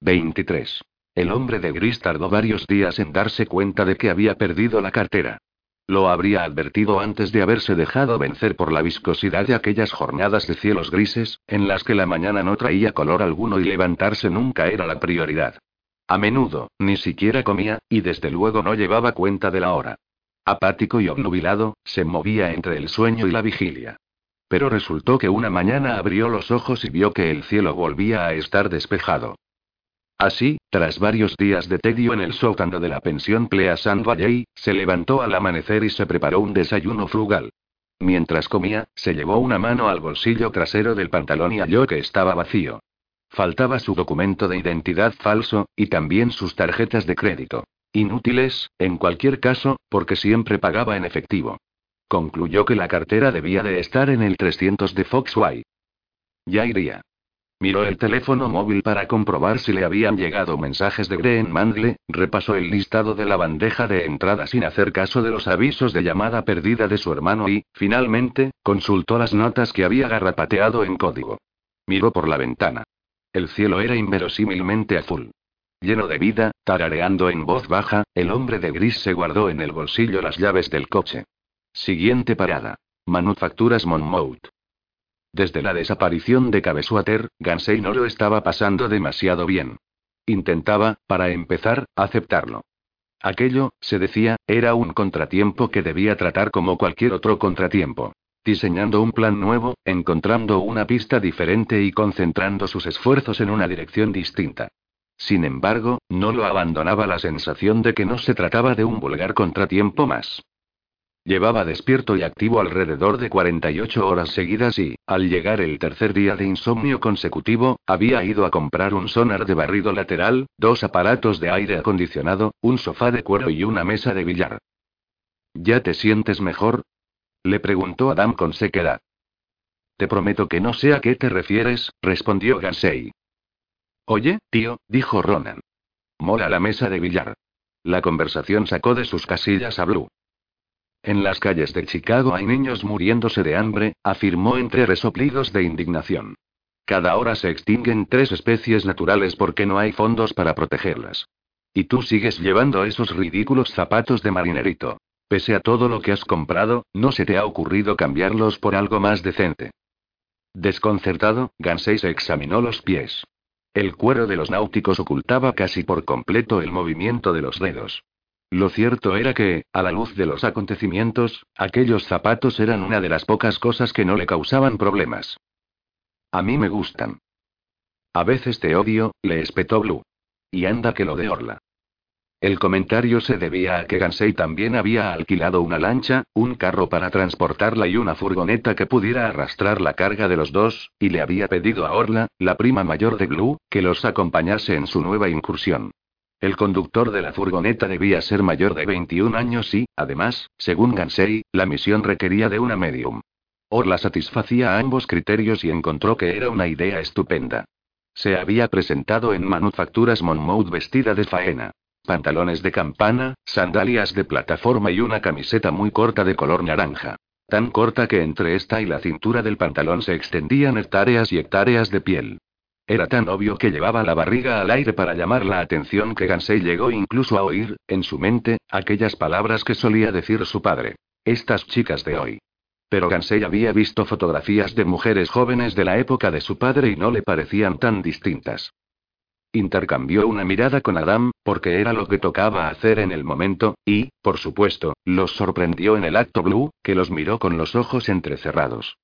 23. El hombre de gris tardó varios días en darse cuenta de que había perdido la cartera. Lo habría advertido antes de haberse dejado vencer por la viscosidad de aquellas jornadas de cielos grises, en las que la mañana no traía color alguno y levantarse nunca era la prioridad. A menudo, ni siquiera comía, y desde luego no llevaba cuenta de la hora. Apático y obnubilado, se movía entre el sueño y la vigilia. Pero resultó que una mañana abrió los ojos y vio que el cielo volvía a estar despejado. Así, tras varios días de tedio en el sótano de la pensión Pleasant Valley, se levantó al amanecer y se preparó un desayuno frugal. Mientras comía, se llevó una mano al bolsillo trasero del pantalón y halló que estaba vacío. Faltaba su documento de identidad falso, y también sus tarjetas de crédito. Inútiles, en cualquier caso, porque siempre pagaba en efectivo. Concluyó que la cartera debía de estar en el 300 de Foxway. Ya iría. Miró el teléfono móvil para comprobar si le habían llegado mensajes de Green Mandle, repasó el listado de la bandeja de entrada sin hacer caso de los avisos de llamada perdida de su hermano y, finalmente, consultó las notas que había garrapateado en código. Miró por la ventana. El cielo era inverosímilmente azul. Lleno de vida, tarareando en voz baja, el hombre de gris se guardó en el bolsillo las llaves del coche. Siguiente parada. Manufacturas Monmouth. Desde la desaparición de Cabesuater, Gansey no lo estaba pasando demasiado bien. Intentaba, para empezar, aceptarlo. Aquello, se decía, era un contratiempo que debía tratar como cualquier otro contratiempo. Diseñando un plan nuevo, encontrando una pista diferente y concentrando sus esfuerzos en una dirección distinta. Sin embargo, no lo abandonaba la sensación de que no se trataba de un vulgar contratiempo más. Llevaba despierto y activo alrededor de 48 horas seguidas y, al llegar el tercer día de insomnio consecutivo, había ido a comprar un sonar de barrido lateral, dos aparatos de aire acondicionado, un sofá de cuero y una mesa de billar. ¿Ya te sientes mejor? Le preguntó Adam con sequedad. Te prometo que no sé a qué te refieres, respondió Gansey. Oye, tío, dijo Ronan. Mola la mesa de billar. La conversación sacó de sus casillas a Blue. En las calles de Chicago hay niños muriéndose de hambre, afirmó entre resoplidos de indignación. Cada hora se extinguen tres especies naturales porque no hay fondos para protegerlas. Y tú sigues llevando esos ridículos zapatos de marinerito. Pese a todo lo que has comprado, no se te ha ocurrido cambiarlos por algo más decente. Desconcertado, Gansey se examinó los pies. El cuero de los náuticos ocultaba casi por completo el movimiento de los dedos. Lo cierto era que, a la luz de los acontecimientos, aquellos zapatos eran una de las pocas cosas que no le causaban problemas. A mí me gustan. A veces te odio, le espetó Blue. Y anda que lo de Orla. El comentario se debía a que Gansey también había alquilado una lancha, un carro para transportarla y una furgoneta que pudiera arrastrar la carga de los dos, y le había pedido a Orla, la prima mayor de Blue, que los acompañase en su nueva incursión. El conductor de la furgoneta debía ser mayor de 21 años y, además, según Gansey, la misión requería de una medium. Orla satisfacía ambos criterios y encontró que era una idea estupenda. Se había presentado en Manufacturas Monmouth vestida de faena. Pantalones de campana, sandalias de plataforma y una camiseta muy corta de color naranja. Tan corta que entre esta y la cintura del pantalón se extendían hectáreas y hectáreas de piel. Era tan obvio que llevaba la barriga al aire para llamar la atención que Gansey llegó incluso a oír, en su mente, aquellas palabras que solía decir su padre. Estas chicas de hoy. Pero Gansey había visto fotografías de mujeres jóvenes de la época de su padre y no le parecían tan distintas. Intercambió una mirada con Adam, porque era lo que tocaba hacer en el momento, y, por supuesto, los sorprendió en el acto Blue, que los miró con los ojos entrecerrados.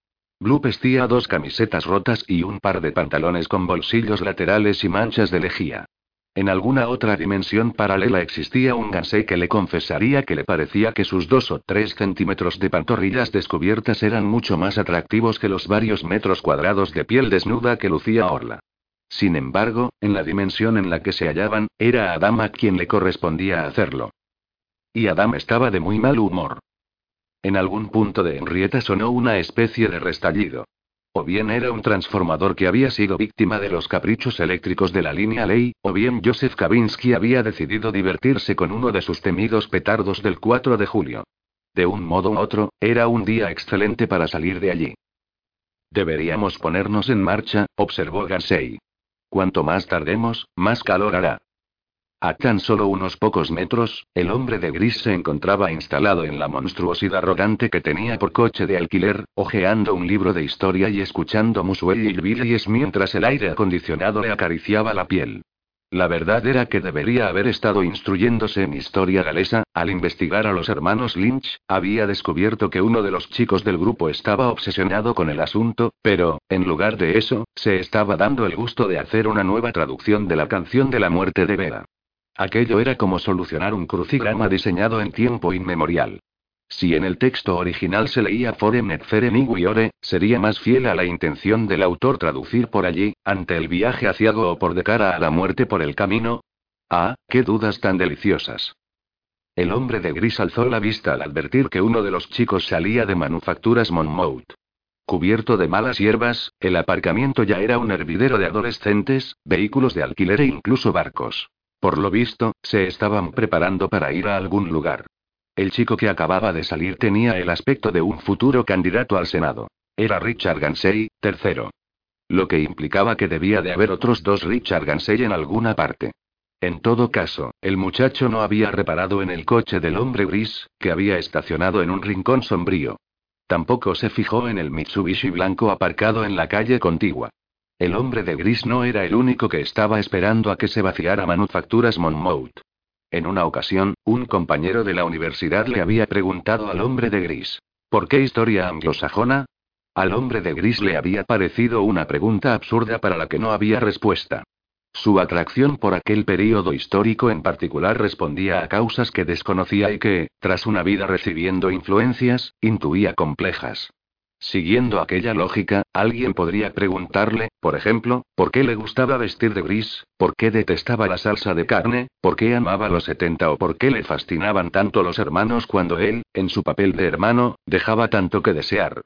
Blue vestía dos camisetas rotas y un par de pantalones con bolsillos laterales y manchas de lejía. En alguna otra dimensión paralela existía un Gansey que le confesaría que le parecía que sus dos o tres centímetros de pantorrillas descubiertas eran mucho más atractivos que los varios metros cuadrados de piel desnuda que lucía Orla. Sin embargo, en la dimensión en la que se hallaban, era Adam a quien le correspondía hacerlo. Y Adam estaba de muy mal humor. En algún punto de Henrietta sonó una especie de restallido. O bien era un transformador que había sido víctima de los caprichos eléctricos de la línea ley, o bien Joseph Kavinsky había decidido divertirse con uno de sus temidos petardos del 4 de julio. De un modo u otro, era un día excelente para salir de allí. Deberíamos ponernos en marcha, observó Gansei. Cuanto más tardemos, más calor hará. A tan solo unos pocos metros, el hombre de gris se encontraba instalado en la monstruosidad rodante que tenía por coche de alquiler, hojeando un libro de historia y escuchando Muswell y Billies mientras el aire acondicionado le acariciaba la piel. La verdad era que debería haber estado instruyéndose en historia galesa, al investigar a los hermanos Lynch, había descubierto que uno de los chicos del grupo estaba obsesionado con el asunto, pero, en lugar de eso, se estaba dando el gusto de hacer una nueva traducción de la canción de la muerte de Vera. Aquello era como solucionar un crucigrama diseñado en tiempo inmemorial. Si en el texto original se leía Forem et Ferem sería más fiel a la intención del autor traducir por allí, ante el viaje Go o por de cara a la muerte por el camino. Ah, qué dudas tan deliciosas. El hombre de gris alzó la vista al advertir que uno de los chicos salía de Manufacturas Monmouth. Cubierto de malas hierbas, el aparcamiento ya era un hervidero de adolescentes, vehículos de alquiler e incluso barcos. Por lo visto, se estaban preparando para ir a algún lugar. El chico que acababa de salir tenía el aspecto de un futuro candidato al Senado. Era Richard Gansey, tercero. Lo que implicaba que debía de haber otros dos Richard Gansey en alguna parte. En todo caso, el muchacho no había reparado en el coche del hombre gris, que había estacionado en un rincón sombrío. Tampoco se fijó en el Mitsubishi blanco aparcado en la calle contigua. El hombre de gris no era el único que estaba esperando a que se vaciara Manufacturas Monmouth. En una ocasión, un compañero de la universidad le había preguntado al hombre de gris, ¿por qué historia anglosajona? Al hombre de gris le había parecido una pregunta absurda para la que no había respuesta. Su atracción por aquel período histórico en particular respondía a causas que desconocía y que, tras una vida recibiendo influencias, intuía complejas. Siguiendo aquella lógica, alguien podría preguntarle, por ejemplo, por qué le gustaba vestir de gris, por qué detestaba la salsa de carne, por qué amaba los 70 o por qué le fascinaban tanto los hermanos cuando él, en su papel de hermano, dejaba tanto que desear.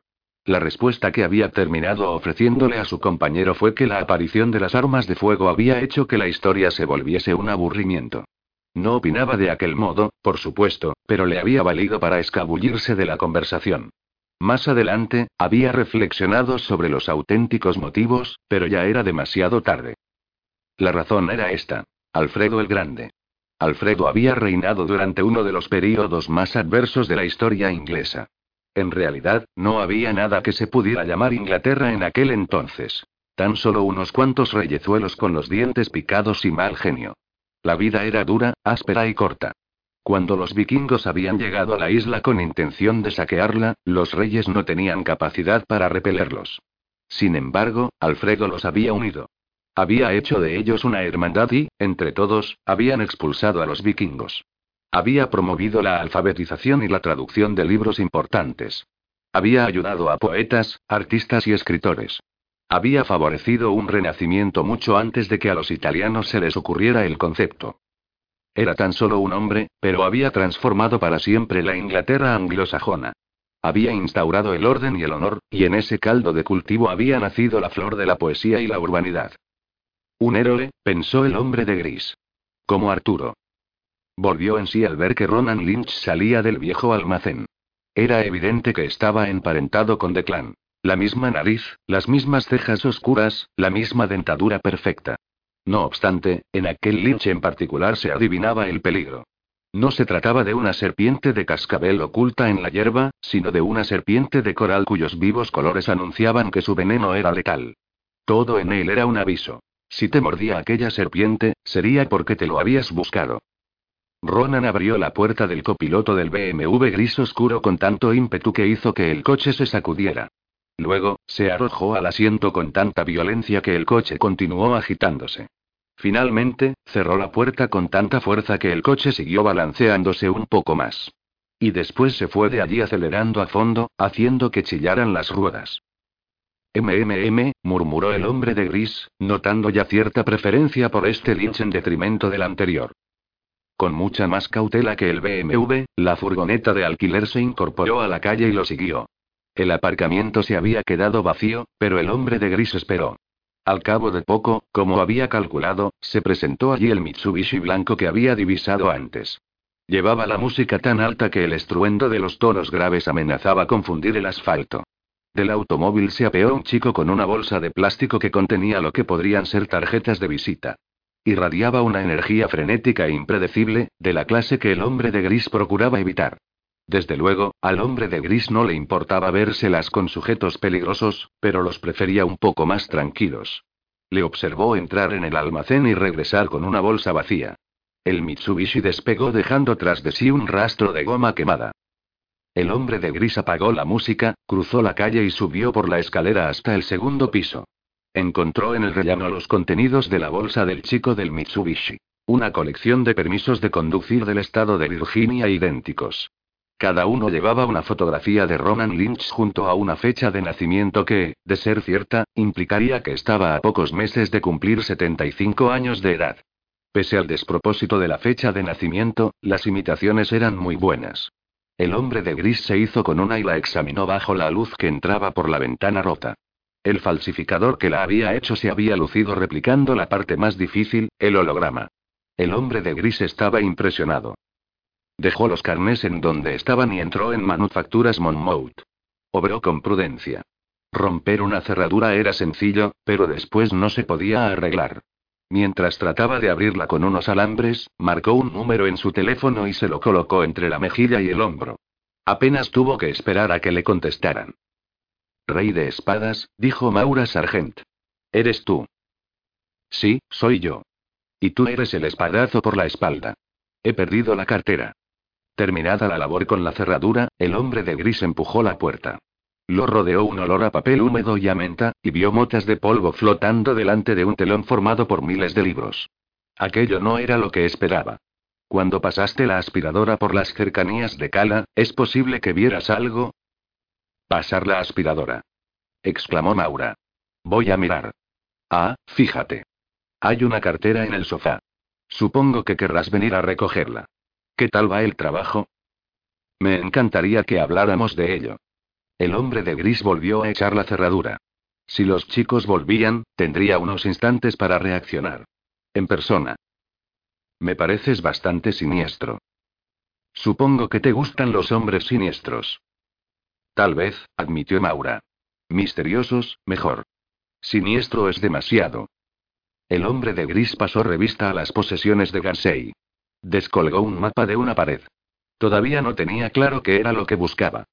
La respuesta que había terminado ofreciéndole a su compañero fue que la aparición de las armas de fuego había hecho que la historia se volviese un aburrimiento. No opinaba de aquel modo, por supuesto, pero le había valido para escabullirse de la conversación. Más adelante, había reflexionado sobre los auténticos motivos, pero ya era demasiado tarde. La razón era esta. Alfredo el Grande. Alfredo había reinado durante uno de los períodos más adversos de la historia inglesa. En realidad, no había nada que se pudiera llamar Inglaterra en aquel entonces. Tan solo unos cuantos reyezuelos con los dientes picados y mal genio. La vida era dura, áspera y corta. Cuando los vikingos habían llegado a la isla con intención de saquearla, los reyes no tenían capacidad para repelerlos. Sin embargo, Alfredo los había unido. Había hecho de ellos una hermandad y, entre todos, habían expulsado a los vikingos. Había promovido la alfabetización y la traducción de libros importantes. Había ayudado a poetas, artistas y escritores. Había favorecido un renacimiento mucho antes de que a los italianos se les ocurriera el concepto. Era tan solo un hombre, pero había transformado para siempre la Inglaterra anglosajona. Había instaurado el orden y el honor, y en ese caldo de cultivo había nacido la flor de la poesía y la urbanidad. Un héroe, pensó el hombre de gris. Como Arturo. Volvió en sí al ver que Ronan Lynch salía del viejo almacén. Era evidente que estaba emparentado con Declan. La misma nariz, las mismas cejas oscuras, la misma dentadura perfecta. No obstante, en aquel Lynch en particular se adivinaba el peligro. No se trataba de una serpiente de cascabel oculta en la hierba, sino de una serpiente de coral cuyos vivos colores anunciaban que su veneno era letal. Todo en él era un aviso. Si te mordía aquella serpiente, sería porque te lo habías buscado. Ronan abrió la puerta del copiloto del BMW gris oscuro con tanto ímpetu que hizo que el coche se sacudiera. Luego, se arrojó al asiento con tanta violencia que el coche continuó agitándose. Finalmente, cerró la puerta con tanta fuerza que el coche siguió balanceándose un poco más. Y después se fue de allí acelerando a fondo, haciendo que chillaran las ruedas. MMM, murmuró el hombre de gris, notando ya cierta preferencia por este Lynch en detrimento del anterior. Con mucha más cautela que el BMW, la furgoneta de alquiler se incorporó a la calle y lo siguió. El aparcamiento se había quedado vacío, pero el hombre de gris esperó. Al cabo de poco, como había calculado, se presentó allí el Mitsubishi blanco que había divisado antes. Llevaba la música tan alta que el estruendo de los tonos graves amenazaba confundir el asfalto. Del automóvil se apeó un chico con una bolsa de plástico que contenía lo que podrían ser tarjetas de visita. Irradiaba una energía frenética e impredecible, de la clase que el hombre de gris procuraba evitar. Desde luego, al hombre de gris no le importaba vérselas con sujetos peligrosos, pero los prefería un poco más tranquilos. Le observó entrar en el almacén y regresar con una bolsa vacía. El Mitsubishi despegó dejando tras de sí un rastro de goma quemada. El hombre de gris apagó la música, cruzó la calle y subió por la escalera hasta el segundo piso. Encontró en el rellano los contenidos de la bolsa del chico del Mitsubishi. Una colección de permisos de conducir del estado de Virginia idénticos. Cada uno llevaba una fotografía de Ronan Lynch junto a una fecha de nacimiento que, de ser cierta, implicaría que estaba a pocos meses de cumplir 75 años de edad. Pese al despropósito de la fecha de nacimiento, las imitaciones eran muy buenas. El hombre de gris se hizo con una y la examinó bajo la luz que entraba por la ventana rota. El falsificador que la había hecho se había lucido replicando la parte más difícil, el holograma. El hombre de gris estaba impresionado. Dejó los carnés en donde estaban y entró en Manufacturas Monmouth. Obró con prudencia. Romper una cerradura era sencillo, pero después no se podía arreglar. Mientras trataba de abrirla con unos alambres, marcó un número en su teléfono y se lo colocó entre la mejilla y el hombro. Apenas tuvo que esperar a que le contestaran. Rey de espadas, dijo Maura Sargent. ¿Eres tú? Sí, soy yo. Y tú eres el espadazo por la espalda. He perdido la cartera. Terminada la labor con la cerradura, el hombre de gris empujó la puerta. Lo rodeó un olor a papel húmedo y a menta, y vio motas de polvo flotando delante de un telón formado por miles de libros. Aquello no era lo que esperaba. Cuando pasaste la aspiradora por las cercanías de Cala, ¿es posible que vieras algo? Pasar la aspiradora. exclamó Maura. Voy a mirar. Ah, fíjate. Hay una cartera en el sofá. Supongo que querrás venir a recogerla. ¿Qué tal va el trabajo? Me encantaría que habláramos de ello. El hombre de gris volvió a echar la cerradura. Si los chicos volvían, tendría unos instantes para reaccionar. En persona. Me pareces bastante siniestro. Supongo que te gustan los hombres siniestros. Tal vez, admitió Maura. Misteriosos, mejor. Siniestro es demasiado. El hombre de gris pasó revista a las posesiones de Gansei. Descolgó un mapa de una pared. Todavía no tenía claro qué era lo que buscaba.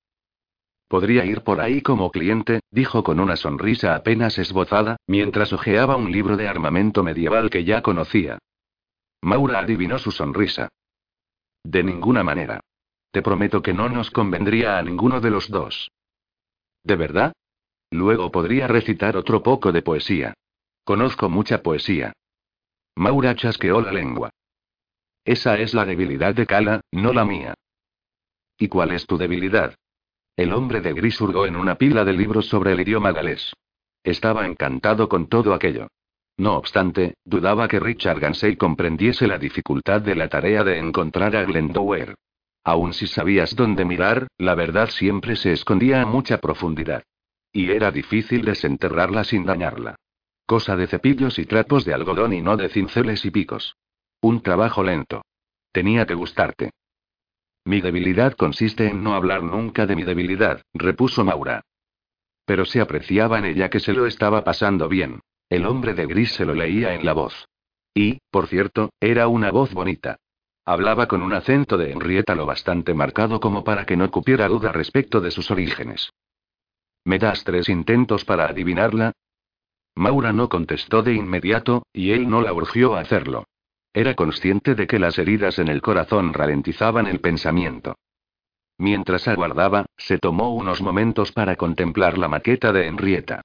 Podría ir por ahí como cliente, dijo con una sonrisa apenas esbozada, mientras hojeaba un libro de armamento medieval que ya conocía. Maura adivinó su sonrisa. De ninguna manera. Te prometo que no nos convendría a ninguno de los dos. ¿De verdad? Luego podría recitar otro poco de poesía. Conozco mucha poesía. Maura chasqueó la lengua. Esa es la debilidad de Kala, no la mía. ¿Y cuál es tu debilidad? El hombre de gris hurgó en una pila de libros sobre el idioma galés. Estaba encantado con todo aquello. No obstante, dudaba que Richard Gansey comprendiese la dificultad de la tarea de encontrar a Glendower. Aun si sabías dónde mirar, la verdad siempre se escondía a mucha profundidad. Y era difícil desenterrarla sin dañarla. Cosa de cepillos y trapos de algodón y no de cinceles y picos. Un trabajo lento. Tenía que gustarte. Mi debilidad consiste en no hablar nunca de mi debilidad, repuso Maura. Pero se apreciaba en ella que se lo estaba pasando bien. El hombre de gris se lo leía en la voz. Y, por cierto, era una voz bonita. Hablaba con un acento de Henrietta lo bastante marcado como para que no cupiera duda respecto de sus orígenes. ¿Me das tres intentos para adivinarla? Maura no contestó de inmediato, y él no la urgió a hacerlo. Era consciente de que las heridas en el corazón ralentizaban el pensamiento. Mientras aguardaba, se tomó unos momentos para contemplar la maqueta de Henrietta.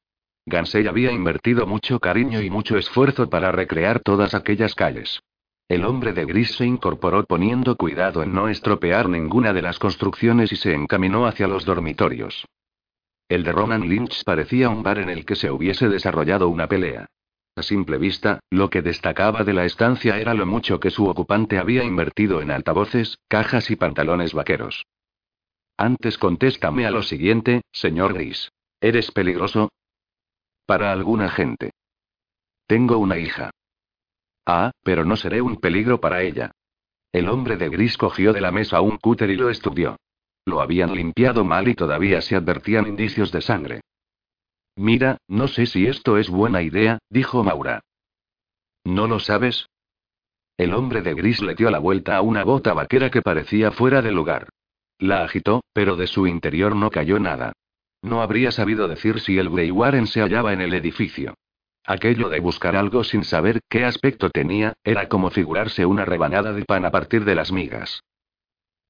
Gansey había invertido mucho cariño y mucho esfuerzo para recrear todas aquellas calles. El hombre de gris se incorporó poniendo cuidado en no estropear ninguna de las construcciones y se encaminó hacia los dormitorios. El de Ronan Lynch parecía un bar en el que se hubiese desarrollado una pelea. A simple vista, lo que destacaba de la estancia era lo mucho que su ocupante había invertido en altavoces, cajas y pantalones vaqueros. Antes contéstame a lo siguiente, señor Gris. ¿Eres peligroso? Para alguna gente. Tengo una hija. Ah, pero no seré un peligro para ella. El hombre de gris cogió de la mesa un cúter y lo estudió. Lo habían limpiado mal y todavía se advertían indicios de sangre. Mira, no sé si esto es buena idea, dijo Maura. ¿No lo sabes? El hombre de gris le dio la vuelta a una bota vaquera que parecía fuera de lugar. La agitó, pero de su interior no cayó nada. No habría sabido decir si el Grey Warren se hallaba en el edificio. Aquello de buscar algo sin saber qué aspecto tenía, era como figurarse una rebanada de pan a partir de las migas.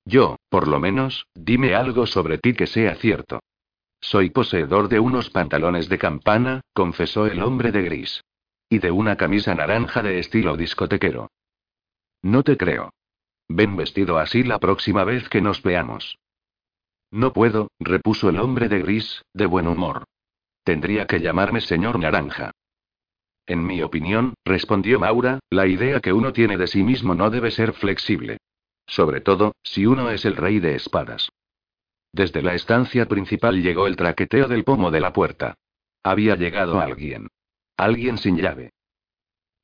Yo, por lo menos, dime algo sobre ti que sea cierto. Soy poseedor de unos pantalones de campana, confesó el hombre de gris. Y de una camisa naranja de estilo discotequero. No te creo. Ven vestido así la próxima vez que nos veamos. No puedo, repuso el hombre de gris, de buen humor. Tendría que llamarme señor Naranja. En mi opinión, respondió Maura, la idea que uno tiene de sí mismo no debe ser flexible. Sobre todo, si uno es el rey de espadas. Desde la estancia principal llegó el traqueteo del pomo de la puerta. Había llegado alguien. Alguien sin llave.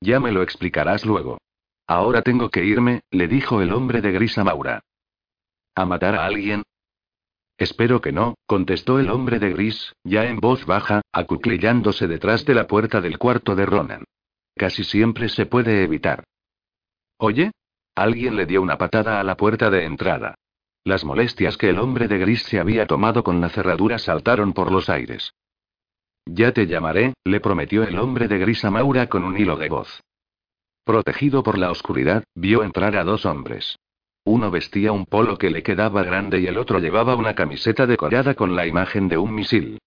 Ya me lo explicarás luego. Ahora tengo que irme, le dijo el hombre de gris a Maura. ¿A matar a alguien? Espero que no, contestó el hombre de gris, ya en voz baja, acuclillándose detrás de la puerta del cuarto de Ronan. Casi siempre se puede evitar. ¿Oye? Alguien le dio una patada a la puerta de entrada. Las molestias que el hombre de gris se había tomado con la cerradura saltaron por los aires. Ya te llamaré, le prometió el hombre de gris a Maura con un hilo de voz. Protegido por la oscuridad, vio entrar a dos hombres. Uno vestía un polo que le quedaba grande y el otro llevaba una camiseta decorada con la imagen de un misil.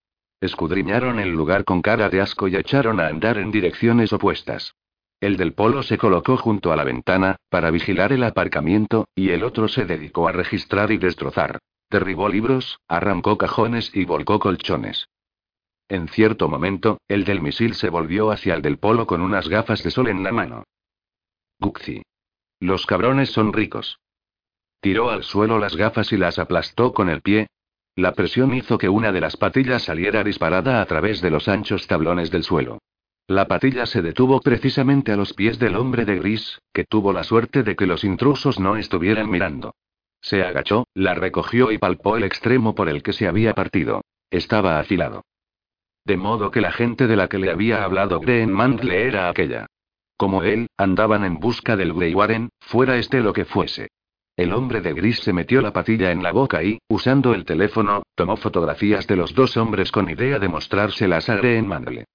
Escudriñaron el lugar con cara de asco y echaron a andar en direcciones opuestas. El del polo se colocó junto a la ventana, para vigilar el aparcamiento, y el otro se dedicó a registrar y destrozar. Derribó libros, arrancó cajones y volcó colchones. En cierto momento, el del misil se volvió hacia el del polo con unas gafas de sol en la mano. Guxi. Los cabrones son ricos. Tiró al suelo las gafas y las aplastó con el pie. La presión hizo que una de las patillas saliera disparada a través de los anchos tablones del suelo. La patilla se detuvo precisamente a los pies del hombre de gris, que tuvo la suerte de que los intrusos no estuvieran mirando. Se agachó, la recogió y palpó el extremo por el que se había partido. Estaba afilado. De modo que la gente de la que le había hablado Green Mandle era aquella. Como él, andaban en busca del Grey Warren, fuera este lo que fuese. El hombre de gris se metió la patilla en la boca y, usando el teléfono, tomó fotografías de los dos hombres con idea de mostrárselas a Green Mandle.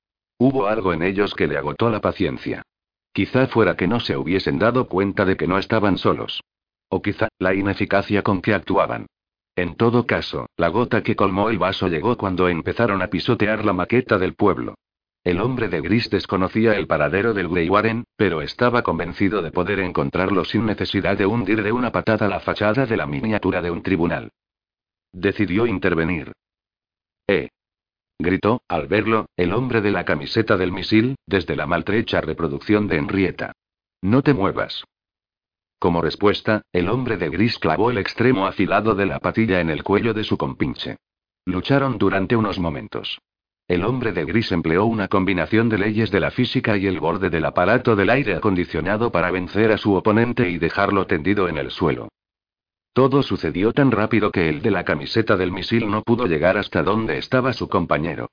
Hubo algo en ellos que le agotó la paciencia. Quizá fuera que no se hubiesen dado cuenta de que no estaban solos. O quizá, la ineficacia con que actuaban. En todo caso, la gota que colmó el vaso llegó cuando empezaron a pisotear la maqueta del pueblo. El hombre de gris desconocía el paradero del Grey Warren, pero estaba convencido de poder encontrarlo sin necesidad de hundir de una patada la fachada de la miniatura de un tribunal. Decidió intervenir. ¡Eh! Gritó, al verlo, el hombre de la camiseta del misil, desde la maltrecha reproducción de Henrietta. No te muevas. Como respuesta, el hombre de gris clavó el extremo afilado de la patilla en el cuello de su compinche. Lucharon durante unos momentos. El hombre de gris empleó una combinación de leyes de la física y el borde del aparato del aire acondicionado para vencer a su oponente y dejarlo tendido en el suelo. Todo sucedió tan rápido que el de la camiseta del misil no pudo llegar hasta donde estaba su compañero.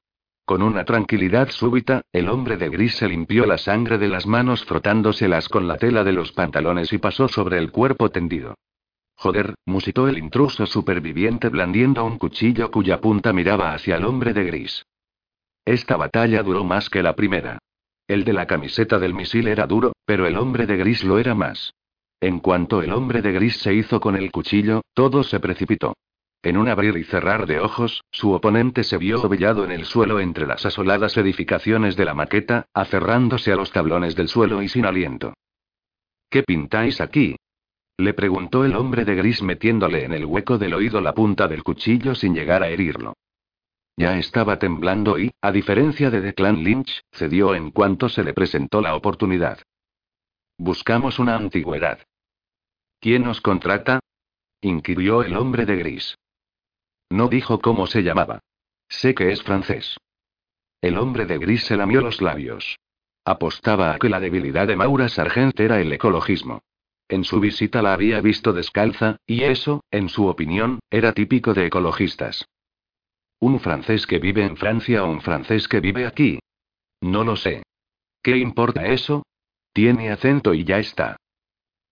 Con una tranquilidad súbita, el hombre de gris se limpió la sangre de las manos frotándoselas con la tela de los pantalones y pasó sobre el cuerpo tendido. Joder, musitó el intruso superviviente blandiendo un cuchillo cuya punta miraba hacia el hombre de gris. Esta batalla duró más que la primera. El de la camiseta del misil era duro, pero el hombre de gris lo era más. En cuanto el hombre de gris se hizo con el cuchillo, todo se precipitó. En un abrir y cerrar de ojos, su oponente se vio ovillado en el suelo entre las asoladas edificaciones de la maqueta, aferrándose a los tablones del suelo y sin aliento. ¿Qué pintáis aquí? Le preguntó el hombre de gris metiéndole en el hueco del oído la punta del cuchillo sin llegar a herirlo. Ya estaba temblando y, a diferencia de Declan Lynch, cedió en cuanto se le presentó la oportunidad. Buscamos una antigüedad. ¿Quién nos contrata? inquirió el hombre de gris. No dijo cómo se llamaba. Sé que es francés. El hombre de gris se lamió los labios. Apostaba a que la debilidad de Maura Sargent era el ecologismo. En su visita la había visto descalza, y eso, en su opinión, era típico de ecologistas. ¿Un francés que vive en Francia o un francés que vive aquí? No lo sé. ¿Qué importa eso? Tiene acento y ya está.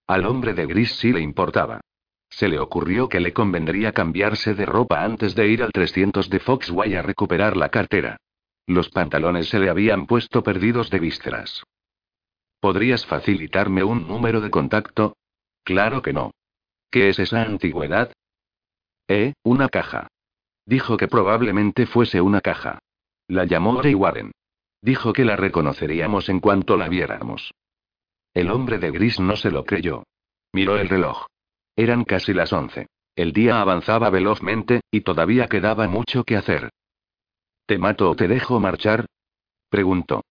Al hombre de gris sí le importaba. Se le ocurrió que le convendría cambiarse de ropa antes de ir al 300 de Foxway a recuperar la cartera. Los pantalones se le habían puesto perdidos de vísceras. ¿Podrías facilitarme un número de contacto? Claro que no. ¿Qué es esa antigüedad? Eh, una caja. Dijo que probablemente fuese una caja. La llamó Ray Warren. Dijo que la reconoceríamos en cuanto la viéramos. El hombre de gris no se lo creyó. Miró el reloj. Eran casi las once. El día avanzaba velozmente, y todavía quedaba mucho que hacer. ¿Te mato o te dejo marchar? preguntó.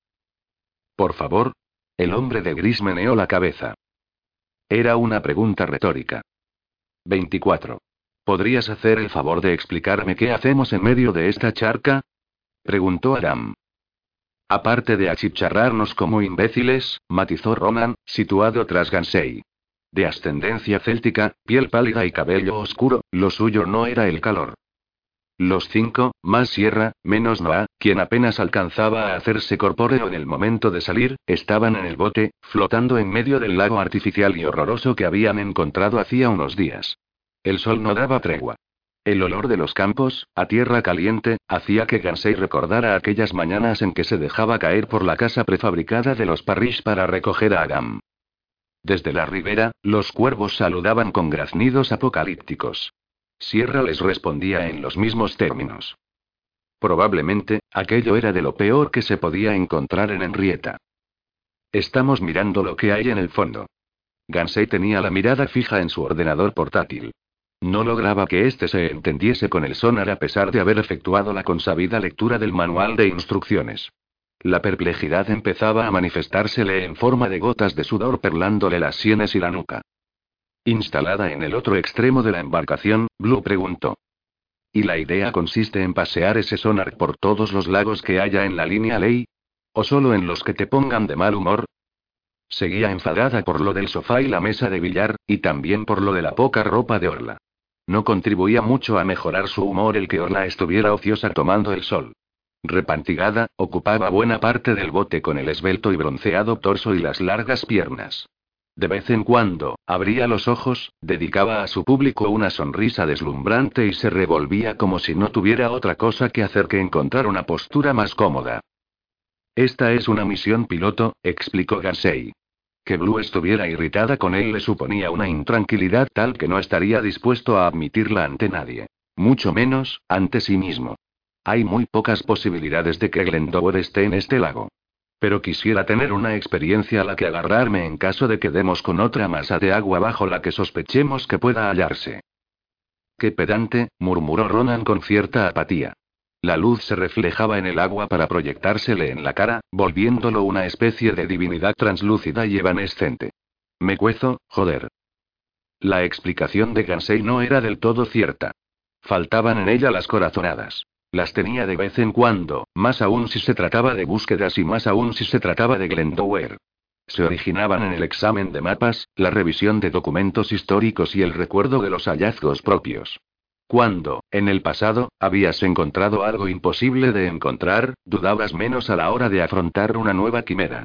Por favor. El hombre de gris meneó la cabeza. Era una pregunta retórica. 24. ¿Podrías hacer el favor de explicarme qué hacemos en medio de esta charca? preguntó Aram. Aparte de achicharrarnos como imbéciles, matizó Ronan, situado tras Gansei. De ascendencia céltica, piel pálida y cabello oscuro, lo suyo no era el calor. Los cinco, más Sierra, menos Noah, quien apenas alcanzaba a hacerse corpóreo en el momento de salir, estaban en el bote, flotando en medio del lago artificial y horroroso que habían encontrado hacía unos días. El sol no daba tregua. El olor de los campos, a tierra caliente, hacía que Gansei recordara aquellas mañanas en que se dejaba caer por la casa prefabricada de los Parrish para recoger a Agam. Desde la ribera, los cuervos saludaban con graznidos apocalípticos. Sierra les respondía en los mismos términos. Probablemente, aquello era de lo peor que se podía encontrar en Henrietta. Estamos mirando lo que hay en el fondo. Gansei tenía la mirada fija en su ordenador portátil. No lograba que éste se entendiese con el sonar a pesar de haber efectuado la consabida lectura del manual de instrucciones. La perplejidad empezaba a manifestársele en forma de gotas de sudor perlándole las sienes y la nuca. Instalada en el otro extremo de la embarcación, Blue preguntó. ¿Y la idea consiste en pasear ese sonar por todos los lagos que haya en la línea ley? ¿O solo en los que te pongan de mal humor? Seguía enfadada por lo del sofá y la mesa de billar, y también por lo de la poca ropa de Orla. No contribuía mucho a mejorar su humor el que Orla estuviera ociosa tomando el sol. Repantigada, ocupaba buena parte del bote con el esbelto y bronceado torso y las largas piernas. De vez en cuando, abría los ojos, dedicaba a su público una sonrisa deslumbrante y se revolvía como si no tuviera otra cosa que hacer que encontrar una postura más cómoda. Esta es una misión piloto, explicó Gansei. Que Blue estuviera irritada con él le suponía una intranquilidad tal que no estaría dispuesto a admitirla ante nadie. Mucho menos, ante sí mismo. Hay muy pocas posibilidades de que Glendower esté en este lago. Pero quisiera tener una experiencia a la que agarrarme en caso de que demos con otra masa de agua bajo la que sospechemos que pueda hallarse. Qué pedante, murmuró Ronan con cierta apatía. La luz se reflejaba en el agua para proyectársele en la cara, volviéndolo una especie de divinidad translúcida y evanescente. Me cuezo, joder. La explicación de Gansei no era del todo cierta. Faltaban en ella las corazonadas. Las tenía de vez en cuando, más aún si se trataba de búsquedas y más aún si se trataba de Glendower. Se originaban en el examen de mapas, la revisión de documentos históricos y el recuerdo de los hallazgos propios. Cuando, en el pasado, habías encontrado algo imposible de encontrar, dudabas menos a la hora de afrontar una nueva quimera.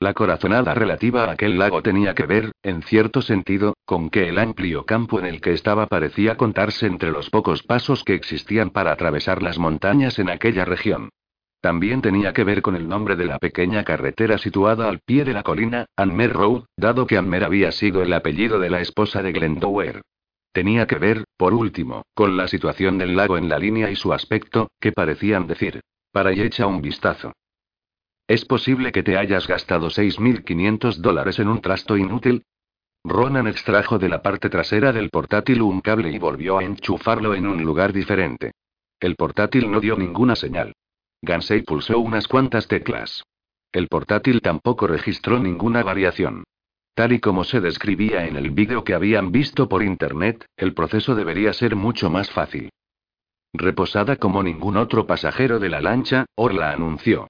La corazonada relativa a aquel lago tenía que ver, en cierto sentido, con que el amplio campo en el que estaba parecía contarse entre los pocos pasos que existían para atravesar las montañas en aquella región. También tenía que ver con el nombre de la pequeña carretera situada al pie de la colina, Anmer Road, dado que Anmer había sido el apellido de la esposa de Glendower. Tenía que ver, por último, con la situación del lago en la línea y su aspecto, que parecían decir. Para y echa un vistazo. ¿Es posible que te hayas gastado 6.500 dólares en un trasto inútil? Ronan extrajo de la parte trasera del portátil un cable y volvió a enchufarlo en un lugar diferente. El portátil no dio ninguna señal. Gansei pulsó unas cuantas teclas. El portátil tampoco registró ninguna variación. Tal y como se describía en el vídeo que habían visto por internet, el proceso debería ser mucho más fácil. Reposada como ningún otro pasajero de la lancha, Orla anunció.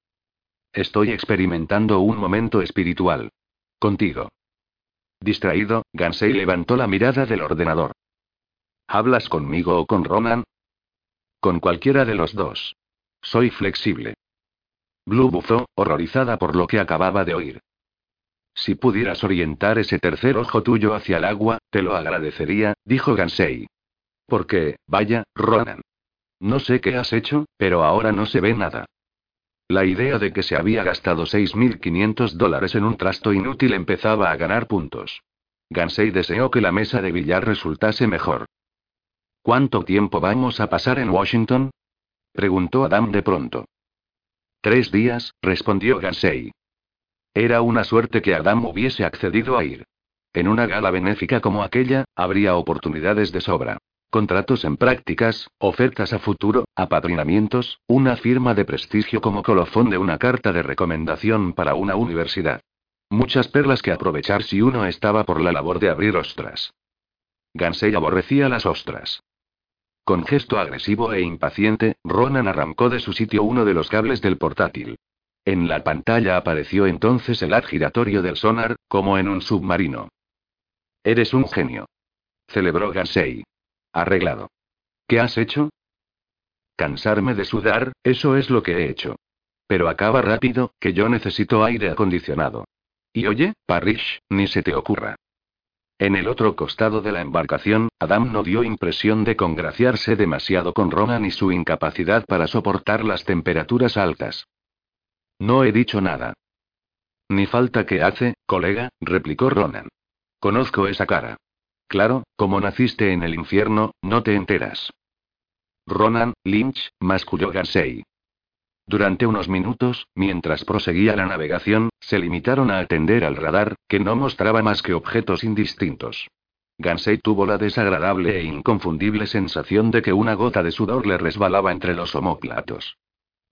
Estoy experimentando un momento espiritual. Contigo. Distraído, Gansei levantó la mirada del ordenador. ¿Hablas conmigo o con Ronan? Con cualquiera de los dos. Soy flexible. Blue bufó, horrorizada por lo que acababa de oír. Si pudieras orientar ese tercer ojo tuyo hacia el agua, te lo agradecería, dijo Gansei. Porque, vaya, Ronan. No sé qué has hecho, pero ahora no se ve nada. La idea de que se había gastado 6.500 dólares en un trasto inútil empezaba a ganar puntos. Gansei deseó que la mesa de billar resultase mejor. ¿Cuánto tiempo vamos a pasar en Washington? preguntó Adam de pronto. Tres días, respondió Gansei. Era una suerte que Adam hubiese accedido a ir. En una gala benéfica como aquella, habría oportunidades de sobra. Contratos en prácticas, ofertas a futuro, apadrinamientos, una firma de prestigio como colofón de una carta de recomendación para una universidad. Muchas perlas que aprovechar si uno estaba por la labor de abrir ostras. Gansei aborrecía las ostras. Con gesto agresivo e impaciente, Ronan arrancó de su sitio uno de los cables del portátil. En la pantalla apareció entonces el haz giratorio del sonar, como en un submarino. Eres un genio. Celebró Gansei. Arreglado. ¿Qué has hecho? Cansarme de sudar, eso es lo que he hecho. Pero acaba rápido, que yo necesito aire acondicionado. Y oye, Parrish, ni se te ocurra. En el otro costado de la embarcación, Adam no dio impresión de congraciarse demasiado con Ronan y su incapacidad para soportar las temperaturas altas. No he dicho nada. Ni falta que hace, colega, replicó Ronan. Conozco esa cara. Claro, como naciste en el infierno, no te enteras. Ronan, Lynch, masculló Gansei. Durante unos minutos, mientras proseguía la navegación, se limitaron a atender al radar, que no mostraba más que objetos indistintos. Gansei tuvo la desagradable e inconfundible sensación de que una gota de sudor le resbalaba entre los omóplatos.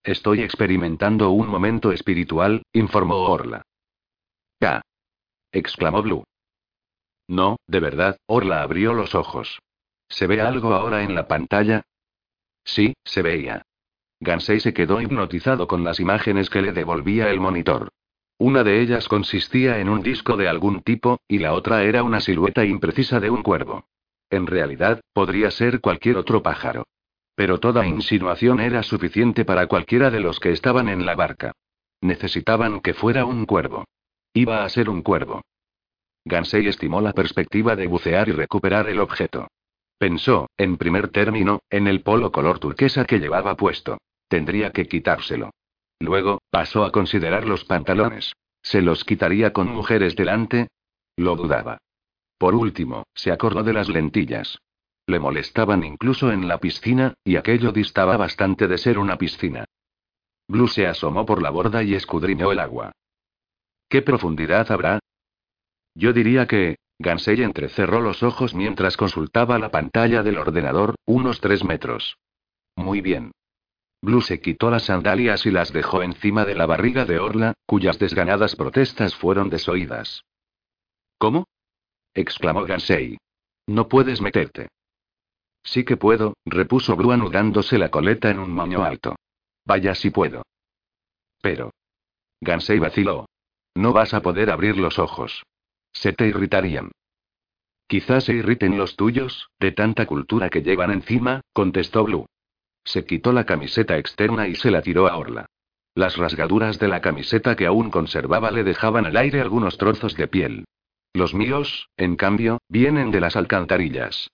Estoy experimentando un momento espiritual, informó Orla. ¡Ya! exclamó Blue. No, de verdad, Orla abrió los ojos. ¿Se ve algo ahora en la pantalla? Sí, se veía. Gansei se quedó hipnotizado con las imágenes que le devolvía el monitor. Una de ellas consistía en un disco de algún tipo, y la otra era una silueta imprecisa de un cuervo. En realidad, podría ser cualquier otro pájaro. Pero toda insinuación era suficiente para cualquiera de los que estaban en la barca. Necesitaban que fuera un cuervo. Iba a ser un cuervo. Gansei estimó la perspectiva de bucear y recuperar el objeto. Pensó, en primer término, en el polo color turquesa que llevaba puesto. Tendría que quitárselo. Luego, pasó a considerar los pantalones. ¿Se los quitaría con mujeres delante? Lo dudaba. Por último, se acordó de las lentillas. Le molestaban incluso en la piscina, y aquello distaba bastante de ser una piscina. Blue se asomó por la borda y escudriñó el agua. ¿Qué profundidad habrá? Yo diría que... Gansei entrecerró los ojos mientras consultaba la pantalla del ordenador, unos tres metros. Muy bien. Blue se quitó las sandalias y las dejó encima de la barriga de Orla, cuyas desganadas protestas fueron desoídas. ¿Cómo? exclamó Gansei. No puedes meterte. Sí que puedo, repuso Blue anudándose la coleta en un moño alto. Vaya si puedo. Pero. Gansei vaciló. No vas a poder abrir los ojos. Se te irritarían. Quizás se irriten los tuyos, de tanta cultura que llevan encima, contestó Blue. Se quitó la camiseta externa y se la tiró a Orla. Las rasgaduras de la camiseta que aún conservaba le dejaban al aire algunos trozos de piel. Los míos, en cambio, vienen de las alcantarillas.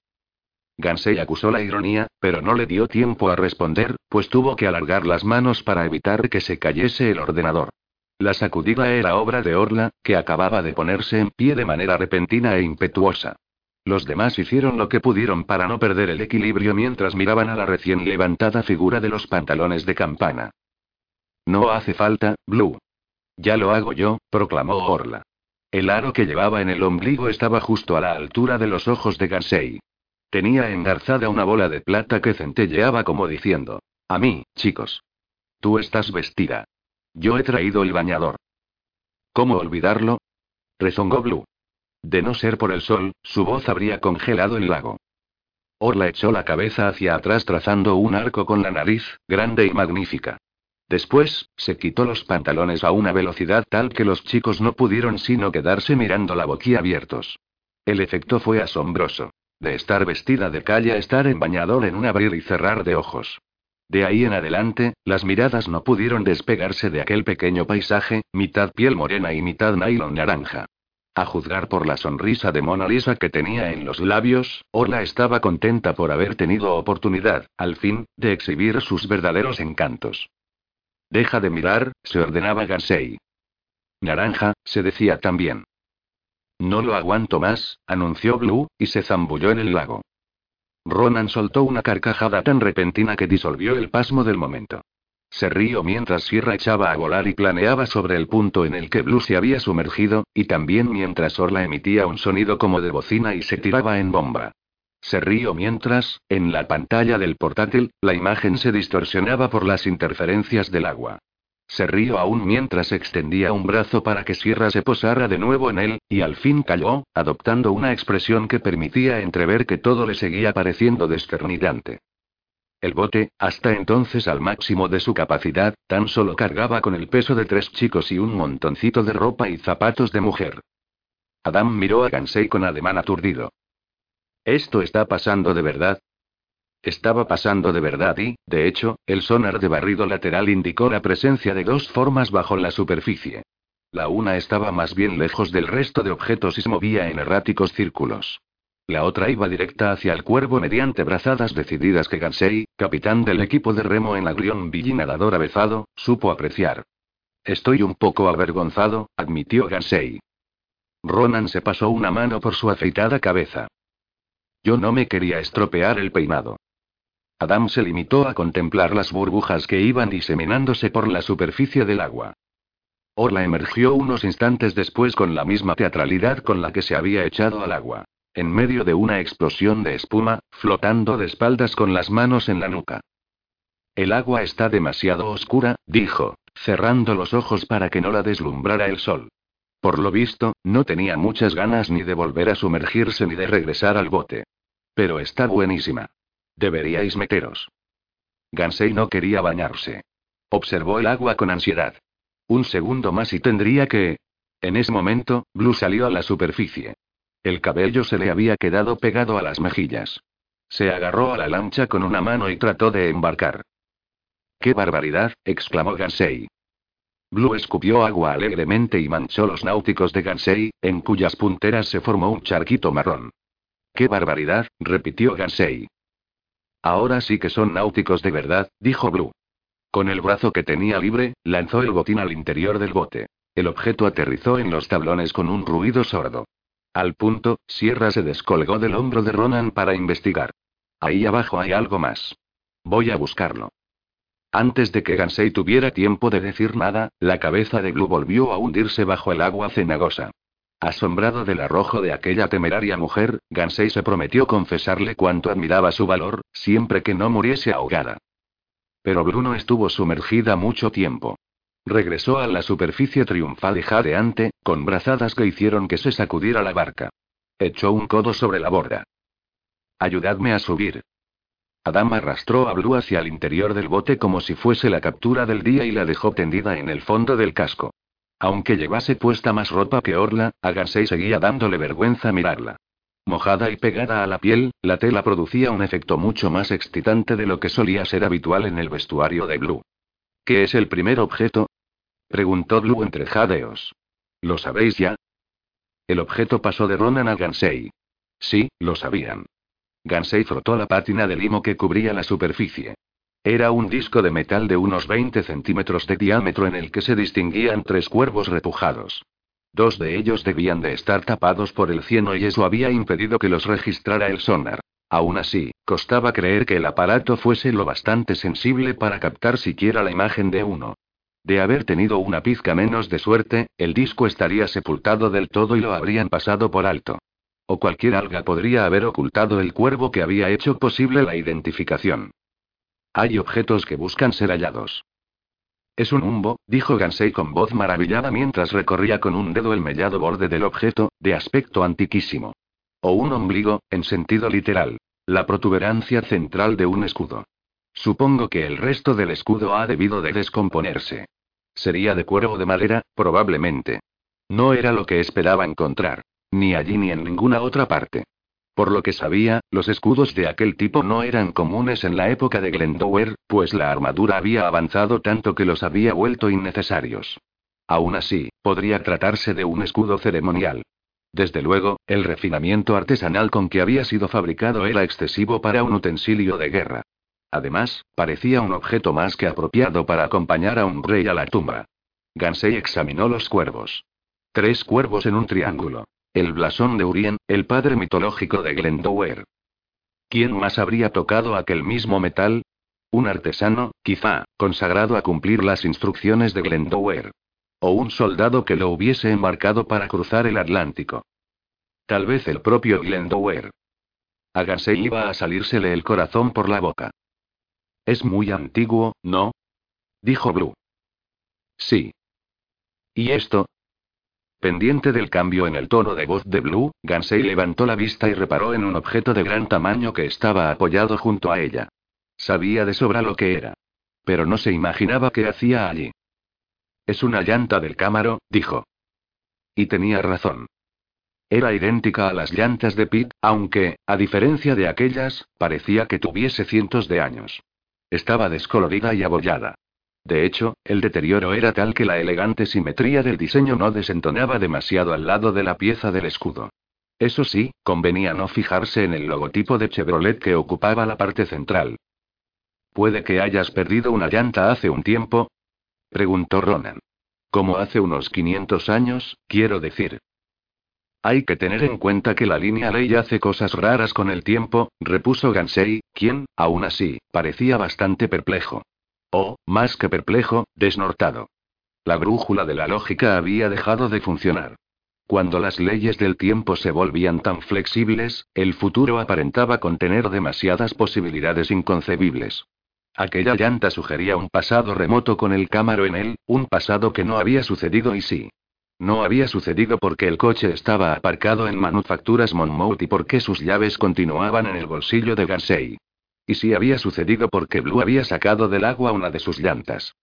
Gansei acusó la ironía, pero no le dio tiempo a responder, pues tuvo que alargar las manos para evitar que se cayese el ordenador. La sacudida era obra de Orla, que acababa de ponerse en pie de manera repentina e impetuosa. Los demás hicieron lo que pudieron para no perder el equilibrio mientras miraban a la recién levantada figura de los pantalones de campana. No hace falta, Blue. Ya lo hago yo, proclamó Orla. El aro que llevaba en el ombligo estaba justo a la altura de los ojos de Gansei. Tenía engarzada una bola de plata que centelleaba como diciendo: A mí, chicos. Tú estás vestida. Yo he traído el bañador. ¿Cómo olvidarlo? rezongó Blue. De no ser por el sol, su voz habría congelado el lago. Orla echó la cabeza hacia atrás trazando un arco con la nariz, grande y magnífica. Después, se quitó los pantalones a una velocidad tal que los chicos no pudieron sino quedarse mirando la boquiabiertos. El efecto fue asombroso. De estar vestida de calle a estar en bañador en un abrir y cerrar de ojos. De ahí en adelante, las miradas no pudieron despegarse de aquel pequeño paisaje, mitad piel morena y mitad nylon naranja. A juzgar por la sonrisa de Mona Lisa que tenía en los labios, Orla estaba contenta por haber tenido oportunidad, al fin, de exhibir sus verdaderos encantos. Deja de mirar, se ordenaba Gansei. Naranja, se decía también. No lo aguanto más, anunció Blue, y se zambulló en el lago. Ronan soltó una carcajada tan repentina que disolvió el pasmo del momento. Se rió mientras Sierra echaba a volar y planeaba sobre el punto en el que Blue se había sumergido, y también mientras Orla emitía un sonido como de bocina y se tiraba en bomba. Se rió mientras, en la pantalla del portátil, la imagen se distorsionaba por las interferencias del agua. Se rió aún mientras extendía un brazo para que Sierra se posara de nuevo en él, y al fin cayó, adoptando una expresión que permitía entrever que todo le seguía pareciendo desternidante. El bote, hasta entonces al máximo de su capacidad, tan solo cargaba con el peso de tres chicos y un montoncito de ropa y zapatos de mujer. Adam miró a Gansei con ademán aturdido. ¿Esto está pasando de verdad? Estaba pasando de verdad y, de hecho, el sonar de barrido lateral indicó la presencia de dos formas bajo la superficie. La una estaba más bien lejos del resto de objetos y se movía en erráticos círculos. La otra iba directa hacia el cuervo mediante brazadas decididas que Gansei, capitán del equipo de remo en la Grion Billy nadador avezado, supo apreciar. Estoy un poco avergonzado, admitió Gansei. Ronan se pasó una mano por su afeitada cabeza. Yo no me quería estropear el peinado. Adam se limitó a contemplar las burbujas que iban diseminándose por la superficie del agua. Orla emergió unos instantes después con la misma teatralidad con la que se había echado al agua. En medio de una explosión de espuma, flotando de espaldas con las manos en la nuca. El agua está demasiado oscura, dijo, cerrando los ojos para que no la deslumbrara el sol. Por lo visto, no tenía muchas ganas ni de volver a sumergirse ni de regresar al bote. Pero está buenísima. Deberíais meteros. Gansei no quería bañarse. Observó el agua con ansiedad. Un segundo más y tendría que... En ese momento, Blue salió a la superficie. El cabello se le había quedado pegado a las mejillas. Se agarró a la lancha con una mano y trató de embarcar. ¡Qué barbaridad! exclamó Gansei. Blue escupió agua alegremente y manchó los náuticos de Gansei, en cuyas punteras se formó un charquito marrón. ¡Qué barbaridad! repitió Gansei. Ahora sí que son náuticos de verdad, dijo Blue. Con el brazo que tenía libre, lanzó el botín al interior del bote. El objeto aterrizó en los tablones con un ruido sordo. Al punto, Sierra se descolgó del hombro de Ronan para investigar. Ahí abajo hay algo más. Voy a buscarlo. Antes de que Gansei tuviera tiempo de decir nada, la cabeza de Blue volvió a hundirse bajo el agua cenagosa. Asombrado del arrojo de aquella temeraria mujer, Gansei se prometió confesarle cuánto admiraba su valor, siempre que no muriese ahogada. Pero Bruno estuvo sumergida mucho tiempo. Regresó a la superficie triunfal y jadeante, con brazadas que hicieron que se sacudiera la barca. Echó un codo sobre la borda. Ayudadme a subir. Adam arrastró a Blue hacia el interior del bote como si fuese la captura del día y la dejó tendida en el fondo del casco. Aunque llevase puesta más ropa que Orla, a Gansei seguía dándole vergüenza mirarla. Mojada y pegada a la piel, la tela producía un efecto mucho más excitante de lo que solía ser habitual en el vestuario de Blue. ¿Qué es el primer objeto? preguntó Blue entre jadeos. ¿Lo sabéis ya? El objeto pasó de Ronan a Gansei. Sí, lo sabían. Gansei frotó la pátina de limo que cubría la superficie. Era un disco de metal de unos 20 centímetros de diámetro en el que se distinguían tres cuervos repujados. Dos de ellos debían de estar tapados por el cieno y eso había impedido que los registrara el sonar. Aún así, costaba creer que el aparato fuese lo bastante sensible para captar siquiera la imagen de uno. De haber tenido una pizca menos de suerte, el disco estaría sepultado del todo y lo habrían pasado por alto. o cualquier alga podría haber ocultado el cuervo que había hecho posible la identificación. Hay objetos que buscan ser hallados. Es un humbo, dijo Gansei con voz maravillada mientras recorría con un dedo el mellado borde del objeto, de aspecto antiquísimo. O un ombligo, en sentido literal. La protuberancia central de un escudo. Supongo que el resto del escudo ha debido de descomponerse. Sería de cuero o de madera, probablemente. No era lo que esperaba encontrar. Ni allí ni en ninguna otra parte. Por lo que sabía, los escudos de aquel tipo no eran comunes en la época de Glendower, pues la armadura había avanzado tanto que los había vuelto innecesarios. Aún así, podría tratarse de un escudo ceremonial. Desde luego, el refinamiento artesanal con que había sido fabricado era excesivo para un utensilio de guerra. Además, parecía un objeto más que apropiado para acompañar a un rey a la tumba. Gansei examinó los cuervos. Tres cuervos en un triángulo. El blasón de Urien, el padre mitológico de Glendower. ¿Quién más habría tocado aquel mismo metal? Un artesano, quizá, consagrado a cumplir las instrucciones de Glendower. O un soldado que lo hubiese embarcado para cruzar el Atlántico. Tal vez el propio Glendower. A iba a salírsele el corazón por la boca. Es muy antiguo, ¿no? Dijo Blue. Sí. ¿Y esto? Pendiente del cambio en el tono de voz de Blue, Gansei levantó la vista y reparó en un objeto de gran tamaño que estaba apoyado junto a ella. Sabía de sobra lo que era. Pero no se imaginaba qué hacía allí. Es una llanta del cámaro, dijo. Y tenía razón. Era idéntica a las llantas de Pete, aunque, a diferencia de aquellas, parecía que tuviese cientos de años. Estaba descolorida y abollada. De hecho, el deterioro era tal que la elegante simetría del diseño no desentonaba demasiado al lado de la pieza del escudo. Eso sí, convenía no fijarse en el logotipo de Chevrolet que ocupaba la parte central. ¿Puede que hayas perdido una llanta hace un tiempo? preguntó Ronan. Como hace unos 500 años, quiero decir. Hay que tener en cuenta que la línea ley hace cosas raras con el tiempo, repuso Gansei, quien, aún así, parecía bastante perplejo. O, más que perplejo, desnortado. La brújula de la lógica había dejado de funcionar. Cuando las leyes del tiempo se volvían tan flexibles, el futuro aparentaba contener demasiadas posibilidades inconcebibles. Aquella llanta sugería un pasado remoto con el cámaro en él, un pasado que no había sucedido y sí. No había sucedido porque el coche estaba aparcado en Manufacturas Monmouth y porque sus llaves continuaban en el bolsillo de Gansei. Y sí había sucedido porque Blue había sacado del agua una de sus llantas.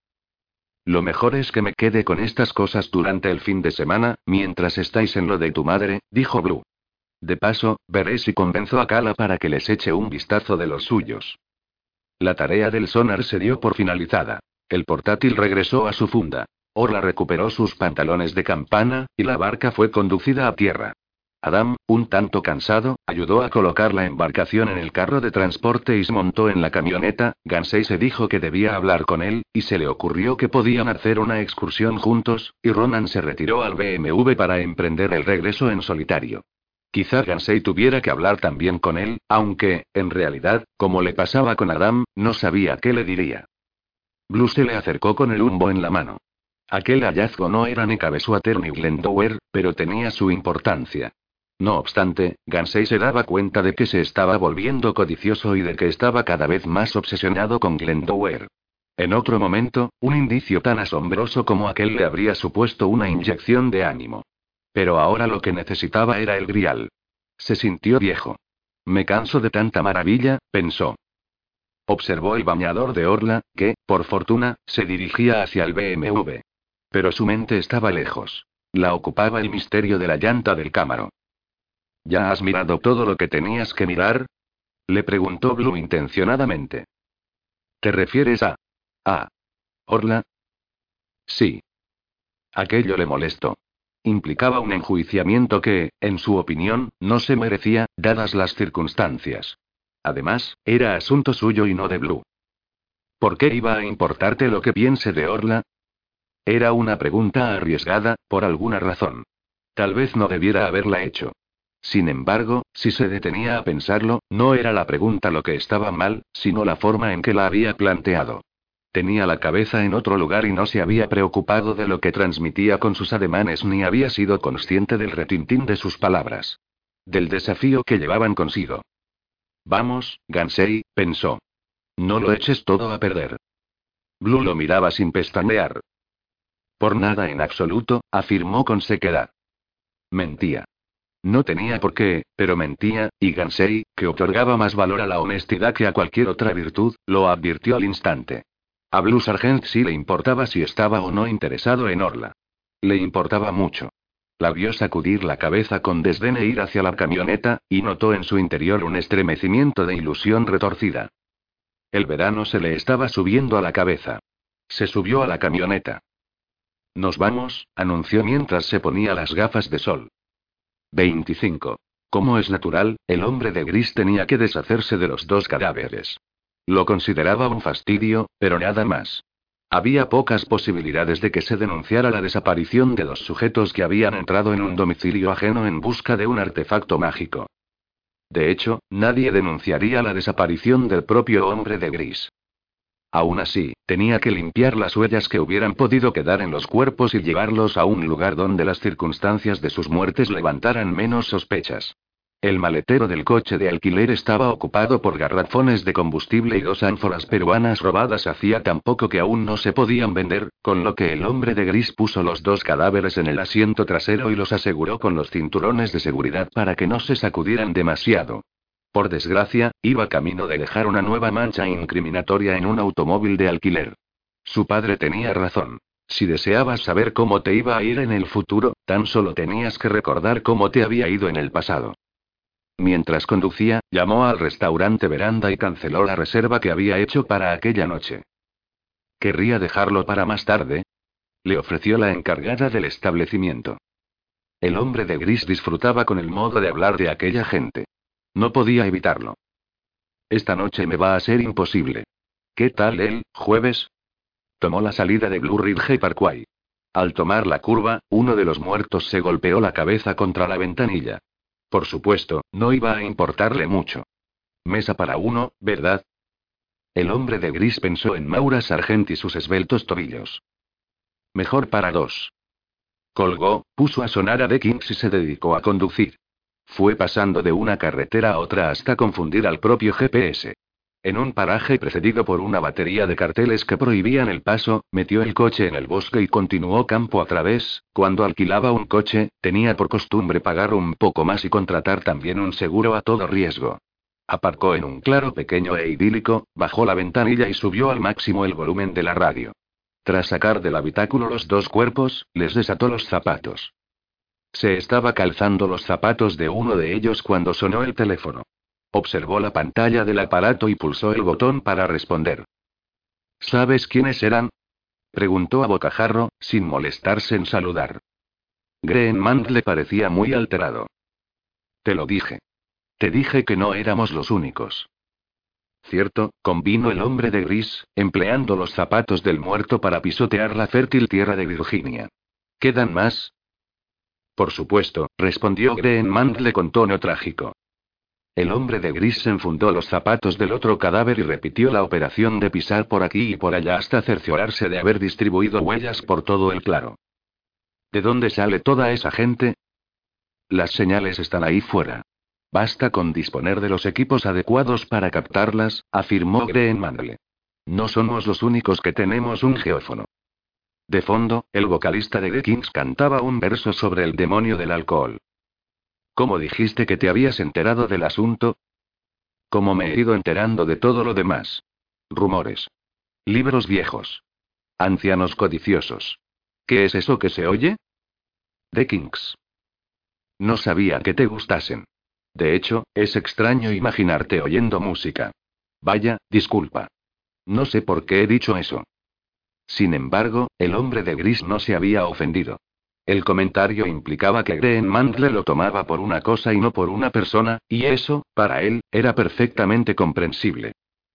Lo mejor es que me quede con estas cosas durante el fin de semana, mientras estáis en lo de tu madre, dijo Blue. De paso, veré si convenzo a Kala para que les eche un vistazo de los suyos. La tarea del sonar se dio por finalizada. El portátil regresó a su funda. Orla recuperó sus pantalones de campana, y la barca fue conducida a tierra. Adam, un tanto cansado, ayudó a colocar la embarcación en el carro de transporte y se montó en la camioneta. Gansei se dijo que debía hablar con él, y se le ocurrió que podían hacer una excursión juntos, y Ronan se retiró al BMW para emprender el regreso en solitario. Quizá Gansei tuviera que hablar también con él, aunque, en realidad, como le pasaba con Adam, no sabía qué le diría. Blue se le acercó con el humbo en la mano. Aquel hallazgo no era ni Cabesuater ni Glendower, pero tenía su importancia. No obstante, Gansei se daba cuenta de que se estaba volviendo codicioso y de que estaba cada vez más obsesionado con Glendower. En otro momento, un indicio tan asombroso como aquel le habría supuesto una inyección de ánimo. Pero ahora lo que necesitaba era el grial. Se sintió viejo. Me canso de tanta maravilla, pensó. Observó el bañador de Orla, que, por fortuna, se dirigía hacia el BMW. Pero su mente estaba lejos. La ocupaba el misterio de la llanta del cámaro. ¿Ya has mirado todo lo que tenías que mirar? Le preguntó Blue intencionadamente. ¿Te refieres a... a... Orla? Sí. Aquello le molestó. Implicaba un enjuiciamiento que, en su opinión, no se merecía, dadas las circunstancias. Además, era asunto suyo y no de Blue. ¿Por qué iba a importarte lo que piense de Orla? Era una pregunta arriesgada, por alguna razón. Tal vez no debiera haberla hecho. Sin embargo, si se detenía a pensarlo, no era la pregunta lo que estaba mal, sino la forma en que la había planteado. Tenía la cabeza en otro lugar y no se había preocupado de lo que transmitía con sus ademanes ni había sido consciente del retintín de sus palabras. del desafío que llevaban consigo. Vamos, Gansei, pensó. No lo eches todo a perder. Blue lo miraba sin pestañear. Por nada en absoluto, afirmó con sequedad. Mentía. No tenía por qué, pero mentía, y Gansei, que otorgaba más valor a la honestidad que a cualquier otra virtud, lo advirtió al instante. A Blue Sargent sí le importaba si estaba o no interesado en Orla. Le importaba mucho. La vio sacudir la cabeza con desdén e ir hacia la camioneta, y notó en su interior un estremecimiento de ilusión retorcida. El verano se le estaba subiendo a la cabeza. Se subió a la camioneta. Nos vamos, anunció mientras se ponía las gafas de sol. 25. Como es natural, el hombre de gris tenía que deshacerse de los dos cadáveres. Lo consideraba un fastidio, pero nada más. Había pocas posibilidades de que se denunciara la desaparición de dos sujetos que habían entrado en un domicilio ajeno en busca de un artefacto mágico. De hecho, nadie denunciaría la desaparición del propio hombre de gris. Aún así, tenía que limpiar las huellas que hubieran podido quedar en los cuerpos y llevarlos a un lugar donde las circunstancias de sus muertes levantaran menos sospechas. El maletero del coche de alquiler estaba ocupado por garrafones de combustible y dos ánforas peruanas robadas hacía tan poco que aún no se podían vender, con lo que el hombre de gris puso los dos cadáveres en el asiento trasero y los aseguró con los cinturones de seguridad para que no se sacudieran demasiado. Por desgracia, iba camino de dejar una nueva mancha incriminatoria en un automóvil de alquiler. Su padre tenía razón. Si deseabas saber cómo te iba a ir en el futuro, tan solo tenías que recordar cómo te había ido en el pasado. Mientras conducía, llamó al restaurante Veranda y canceló la reserva que había hecho para aquella noche. ¿Querría dejarlo para más tarde? Le ofreció la encargada del establecimiento. El hombre de gris disfrutaba con el modo de hablar de aquella gente. No podía evitarlo. Esta noche me va a ser imposible. ¿Qué tal el jueves? Tomó la salida de Blue Ridge Parkway. Al tomar la curva, uno de los muertos se golpeó la cabeza contra la ventanilla. Por supuesto, no iba a importarle mucho. Mesa para uno, ¿verdad? El hombre de gris pensó en Maura Sargent y sus esbeltos tobillos. Mejor para dos. Colgó, puso a sonar a Dekins y se dedicó a conducir. Fue pasando de una carretera a otra hasta confundir al propio GPS. En un paraje precedido por una batería de carteles que prohibían el paso, metió el coche en el bosque y continuó campo a través. Cuando alquilaba un coche, tenía por costumbre pagar un poco más y contratar también un seguro a todo riesgo. Aparcó en un claro pequeño e idílico, bajó la ventanilla y subió al máximo el volumen de la radio. Tras sacar del habitáculo los dos cuerpos, les desató los zapatos. Se estaba calzando los zapatos de uno de ellos cuando sonó el teléfono. Observó la pantalla del aparato y pulsó el botón para responder. ¿Sabes quiénes eran? preguntó a bocajarro, sin molestarse en saludar. Greenman le parecía muy alterado. Te lo dije. Te dije que no éramos los únicos. Cierto, convino el hombre de gris, empleando los zapatos del muerto para pisotear la fértil tierra de Virginia. ¿Quedan más? Por supuesto, respondió Greenman con tono trágico. El hombre de gris enfundó los zapatos del otro cadáver y repitió la operación de pisar por aquí y por allá hasta cerciorarse de haber distribuido huellas por todo el claro. ¿De dónde sale toda esa gente? Las señales están ahí fuera. Basta con disponer de los equipos adecuados para captarlas, afirmó Green No somos los únicos que tenemos un geófono. De fondo, el vocalista de The Kings cantaba un verso sobre el demonio del alcohol. ¿Cómo dijiste que te habías enterado del asunto? ¿Cómo me he ido enterando de todo lo demás? Rumores. Libros viejos. Ancianos codiciosos. ¿Qué es eso que se oye? The Kings. No sabía que te gustasen. De hecho, es extraño imaginarte oyendo música. Vaya, disculpa. No sé por qué he dicho eso. Sin embargo, el hombre de gris no se había ofendido. El comentario implicaba que Green Mandle lo tomaba por una cosa y no por una persona, y eso, para él, era perfectamente comprensible.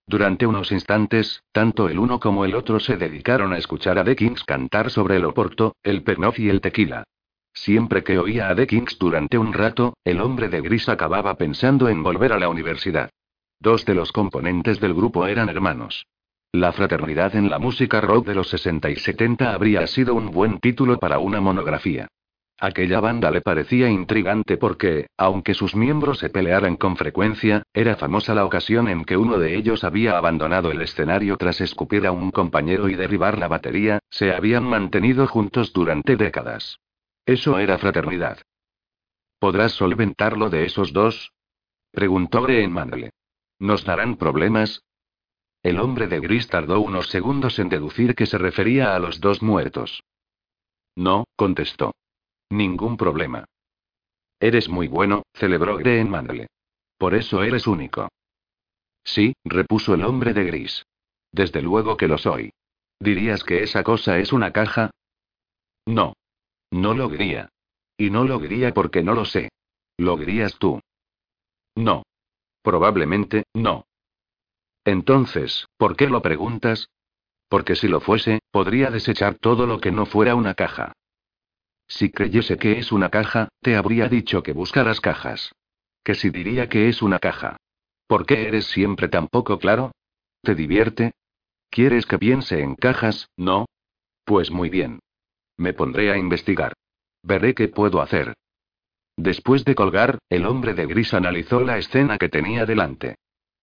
Durante unos instantes, tanto el uno como el otro se dedicaron a escuchar a The Kings cantar sobre el oporto, el pernoff y el tequila. Siempre que oía a The Kings durante un rato, el hombre de gris acababa pensando en volver a la universidad. Dos de los componentes del grupo eran hermanos. La fraternidad en la música rock de los 60 y 70 habría sido un buen título para una monografía. Aquella banda le parecía intrigante porque, aunque sus miembros se pelearan con frecuencia, era famosa la ocasión en que uno de ellos había abandonado el escenario tras escupir a un compañero y derribar la batería, se habían mantenido juntos durante décadas. Eso era fraternidad. ¿Podrás solventarlo de esos dos? preguntó Green Mandle. ¿Nos darán problemas? El hombre de gris tardó unos segundos en deducir que se refería a los dos muertos. No, contestó. Ningún problema. Eres muy bueno, celebró Green Mandle. Por eso eres único. Sí, repuso el hombre de gris. Desde luego que lo soy. ¿Dirías que esa cosa es una caja? No. No lo diría. Y no lo diría porque no lo sé. ¿Lo dirías tú? No. Probablemente, no. Entonces, ¿por qué lo preguntas? Porque si lo fuese, podría desechar todo lo que no fuera una caja. Si creyese que es una caja, te habría dicho que buscaras cajas. Que si diría que es una caja. ¿Por qué eres siempre tan poco claro? ¿Te divierte? ¿Quieres que piense en cajas, no? Pues muy bien. Me pondré a investigar. Veré qué puedo hacer. Después de colgar, el hombre de gris analizó la escena que tenía delante.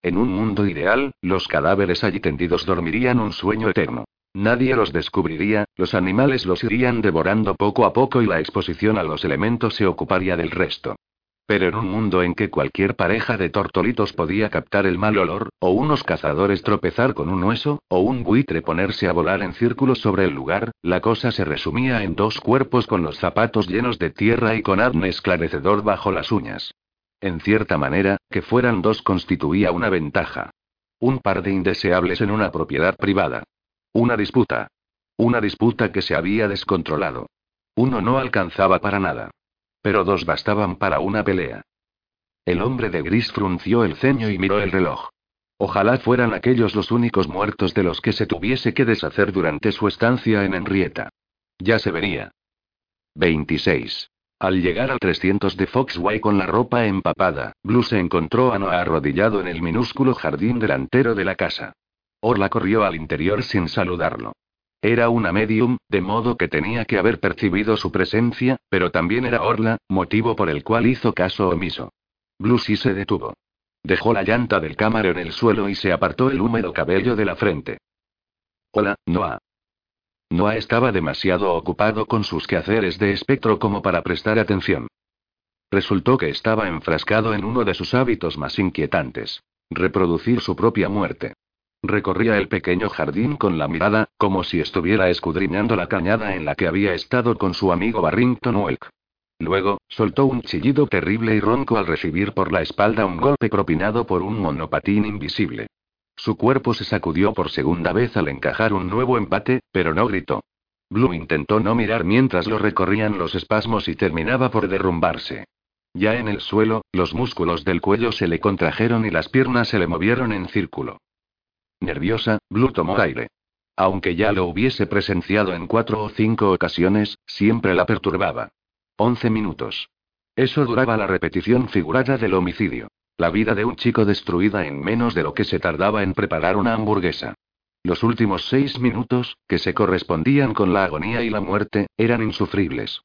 En un mundo ideal, los cadáveres allí tendidos dormirían un sueño eterno. Nadie los descubriría, los animales los irían devorando poco a poco y la exposición a los elementos se ocuparía del resto. Pero en un mundo en que cualquier pareja de tortolitos podía captar el mal olor, o unos cazadores tropezar con un hueso, o un buitre ponerse a volar en círculos sobre el lugar, la cosa se resumía en dos cuerpos con los zapatos llenos de tierra y con adne esclarecedor bajo las uñas. En cierta manera, que fueran dos constituía una ventaja. Un par de indeseables en una propiedad privada. Una disputa. Una disputa que se había descontrolado. Uno no alcanzaba para nada. Pero dos bastaban para una pelea. El hombre de gris frunció el ceño y miró el reloj. Ojalá fueran aquellos los únicos muertos de los que se tuviese que deshacer durante su estancia en Henrietta. Ya se vería. 26. Al llegar al 300 de Foxway con la ropa empapada, Blue se encontró a Noah arrodillado en el minúsculo jardín delantero de la casa. Orla corrió al interior sin saludarlo. Era una medium, de modo que tenía que haber percibido su presencia, pero también era Orla, motivo por el cual hizo caso omiso. sí se detuvo. Dejó la llanta del cámara en el suelo y se apartó el húmedo cabello de la frente. Hola, Noah. Noah estaba demasiado ocupado con sus quehaceres de espectro como para prestar atención. Resultó que estaba enfrascado en uno de sus hábitos más inquietantes. Reproducir su propia muerte. Recorría el pequeño jardín con la mirada, como si estuviera escudriñando la cañada en la que había estado con su amigo Barrington Welk. Luego, soltó un chillido terrible y ronco al recibir por la espalda un golpe propinado por un monopatín invisible. Su cuerpo se sacudió por segunda vez al encajar un nuevo empate, pero no gritó. Blue intentó no mirar mientras lo recorrían los espasmos y terminaba por derrumbarse. Ya en el suelo, los músculos del cuello se le contrajeron y las piernas se le movieron en círculo. Nerviosa, Blue tomó aire. Aunque ya lo hubiese presenciado en cuatro o cinco ocasiones, siempre la perturbaba. Once minutos. Eso duraba la repetición figurada del homicidio. La vida de un chico destruida en menos de lo que se tardaba en preparar una hamburguesa. Los últimos seis minutos, que se correspondían con la agonía y la muerte, eran insufribles.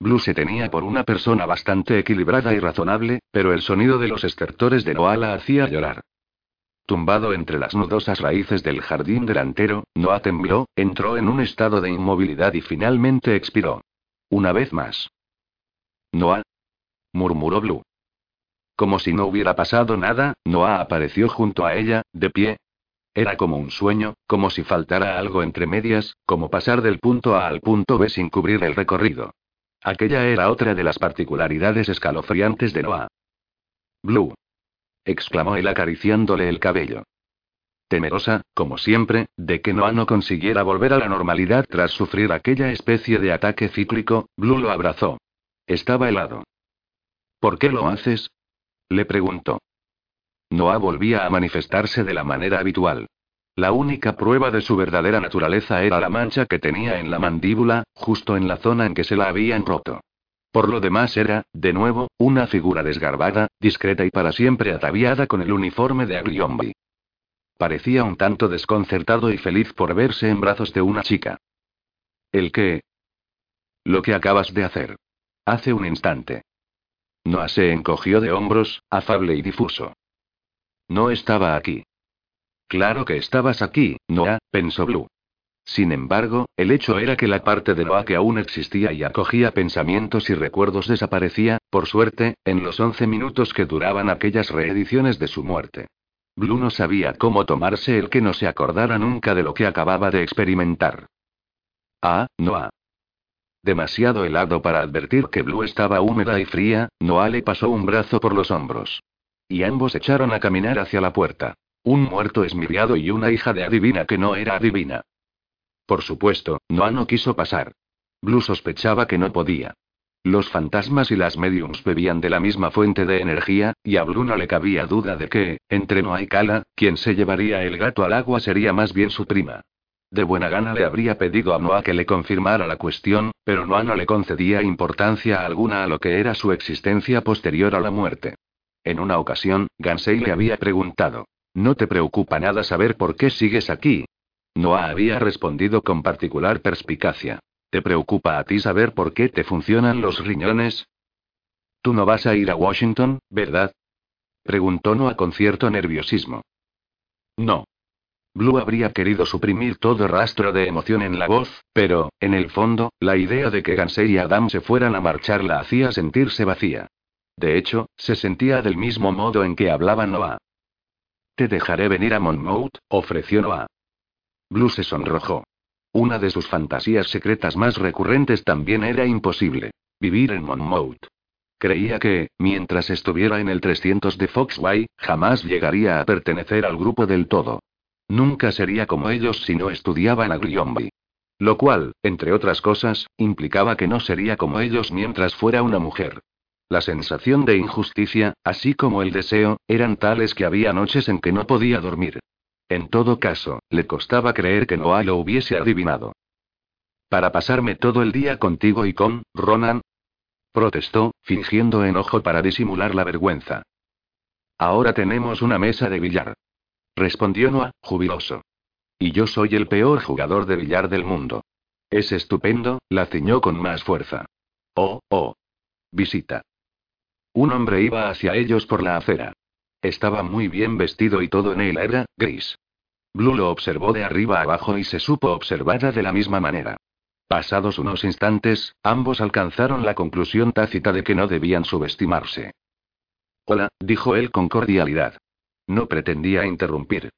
Blue se tenía por una persona bastante equilibrada y razonable, pero el sonido de los estertores de Noah la hacía llorar. Tumbado entre las nudosas raíces del jardín delantero, Noah tembló, entró en un estado de inmovilidad y finalmente expiró. Una vez más. Noah. murmuró Blue. Como si no hubiera pasado nada, Noah apareció junto a ella, de pie. Era como un sueño, como si faltara algo entre medias, como pasar del punto A al punto B sin cubrir el recorrido. Aquella era otra de las particularidades escalofriantes de Noah. Blue exclamó él acariciándole el cabello. Temerosa, como siempre, de que Noah no consiguiera volver a la normalidad tras sufrir aquella especie de ataque cíclico, Blue lo abrazó. Estaba helado. ¿Por qué lo haces? Le preguntó. Noah volvía a manifestarse de la manera habitual. La única prueba de su verdadera naturaleza era la mancha que tenía en la mandíbula, justo en la zona en que se la habían roto. Por lo demás era, de nuevo, una figura desgarbada, discreta y para siempre ataviada con el uniforme de Agliombi. Parecía un tanto desconcertado y feliz por verse en brazos de una chica. ¿El qué? Lo que acabas de hacer. Hace un instante. Noah se encogió de hombros, afable y difuso. No estaba aquí. Claro que estabas aquí, Noah, pensó Blue. Sin embargo, el hecho era que la parte de Noah que aún existía y acogía pensamientos y recuerdos desaparecía, por suerte, en los once minutos que duraban aquellas reediciones de su muerte. Blue no sabía cómo tomarse el que no se acordara nunca de lo que acababa de experimentar. Ah, Noah. Demasiado helado para advertir que Blue estaba húmeda y fría, Noah le pasó un brazo por los hombros. Y ambos echaron a caminar hacia la puerta. Un muerto esmiriado y una hija de adivina que no era adivina. Por supuesto, Noah no quiso pasar. Blue sospechaba que no podía. Los fantasmas y las mediums bebían de la misma fuente de energía, y a Blue no le cabía duda de que, entre Noah y Kala, quien se llevaría el gato al agua sería más bien su prima. De buena gana le habría pedido a Noah que le confirmara la cuestión, pero Noah no le concedía importancia alguna a lo que era su existencia posterior a la muerte. En una ocasión, Gansei le había preguntado: ¿No te preocupa nada saber por qué sigues aquí? Noah había respondido con particular perspicacia. ¿Te preocupa a ti saber por qué te funcionan los riñones? Tú no vas a ir a Washington, ¿verdad? Preguntó Noah con cierto nerviosismo. No. Blue habría querido suprimir todo rastro de emoción en la voz, pero, en el fondo, la idea de que Gansey y Adam se fueran a marchar la hacía sentirse vacía. De hecho, se sentía del mismo modo en que hablaba Noah. Te dejaré venir a Monmouth, ofreció Noah. Blue se sonrojó. Una de sus fantasías secretas más recurrentes también era imposible. Vivir en Monmouth. Creía que, mientras estuviera en el 300 de Foxway, jamás llegaría a pertenecer al grupo del todo. Nunca sería como ellos si no estudiaba en Aglionby. Lo cual, entre otras cosas, implicaba que no sería como ellos mientras fuera una mujer. La sensación de injusticia, así como el deseo, eran tales que había noches en que no podía dormir. En todo caso, le costaba creer que Noah lo hubiese adivinado. Para pasarme todo el día contigo y con, Ronan. Protestó, fingiendo enojo para disimular la vergüenza. Ahora tenemos una mesa de billar. Respondió Noah, jubiloso. Y yo soy el peor jugador de billar del mundo. Es estupendo, la ciñó con más fuerza. Oh, oh. Visita. Un hombre iba hacia ellos por la acera. Estaba muy bien vestido y todo en él era gris. Blue lo observó de arriba abajo y se supo observada de la misma manera. Pasados unos instantes, ambos alcanzaron la conclusión tácita de que no debían subestimarse. Hola, dijo él con cordialidad. No pretendía interrumpir.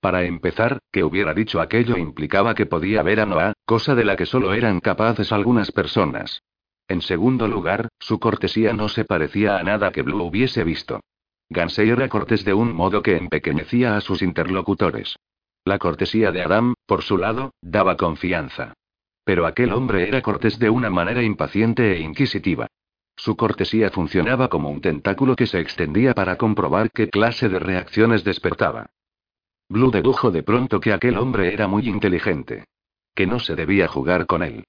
Para empezar, que hubiera dicho aquello implicaba que podía ver a Noah, cosa de la que solo eran capaces algunas personas. En segundo lugar, su cortesía no se parecía a nada que Blue hubiese visto. Gansey era cortés de un modo que empequeñecía a sus interlocutores. La cortesía de Adam, por su lado, daba confianza. Pero aquel hombre era cortés de una manera impaciente e inquisitiva. Su cortesía funcionaba como un tentáculo que se extendía para comprobar qué clase de reacciones despertaba. Blue dedujo de pronto que aquel hombre era muy inteligente. Que no se debía jugar con él.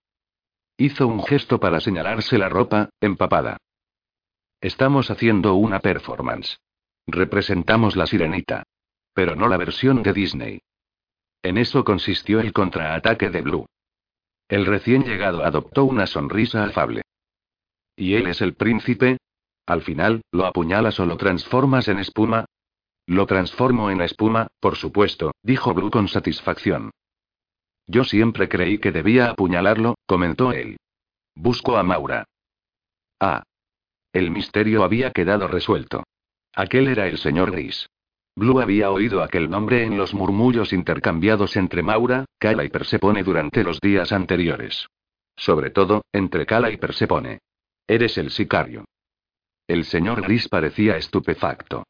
Hizo un gesto para señalarse la ropa, empapada. Estamos haciendo una performance. Representamos la sirenita. Pero no la versión de Disney. En eso consistió el contraataque de Blue. El recién llegado adoptó una sonrisa afable. ¿Y él es el príncipe? Al final, ¿lo apuñalas o lo transformas en espuma? Lo transformo en espuma, por supuesto, dijo Blue con satisfacción. Yo siempre creí que debía apuñalarlo, comentó él. Busco a Maura. Ah. El misterio había quedado resuelto. Aquel era el señor Gris. Blue había oído aquel nombre en los murmullos intercambiados entre Maura, Kala y Persepone durante los días anteriores. Sobre todo, entre Kala y Persepone. Eres el sicario. El señor Gris parecía estupefacto.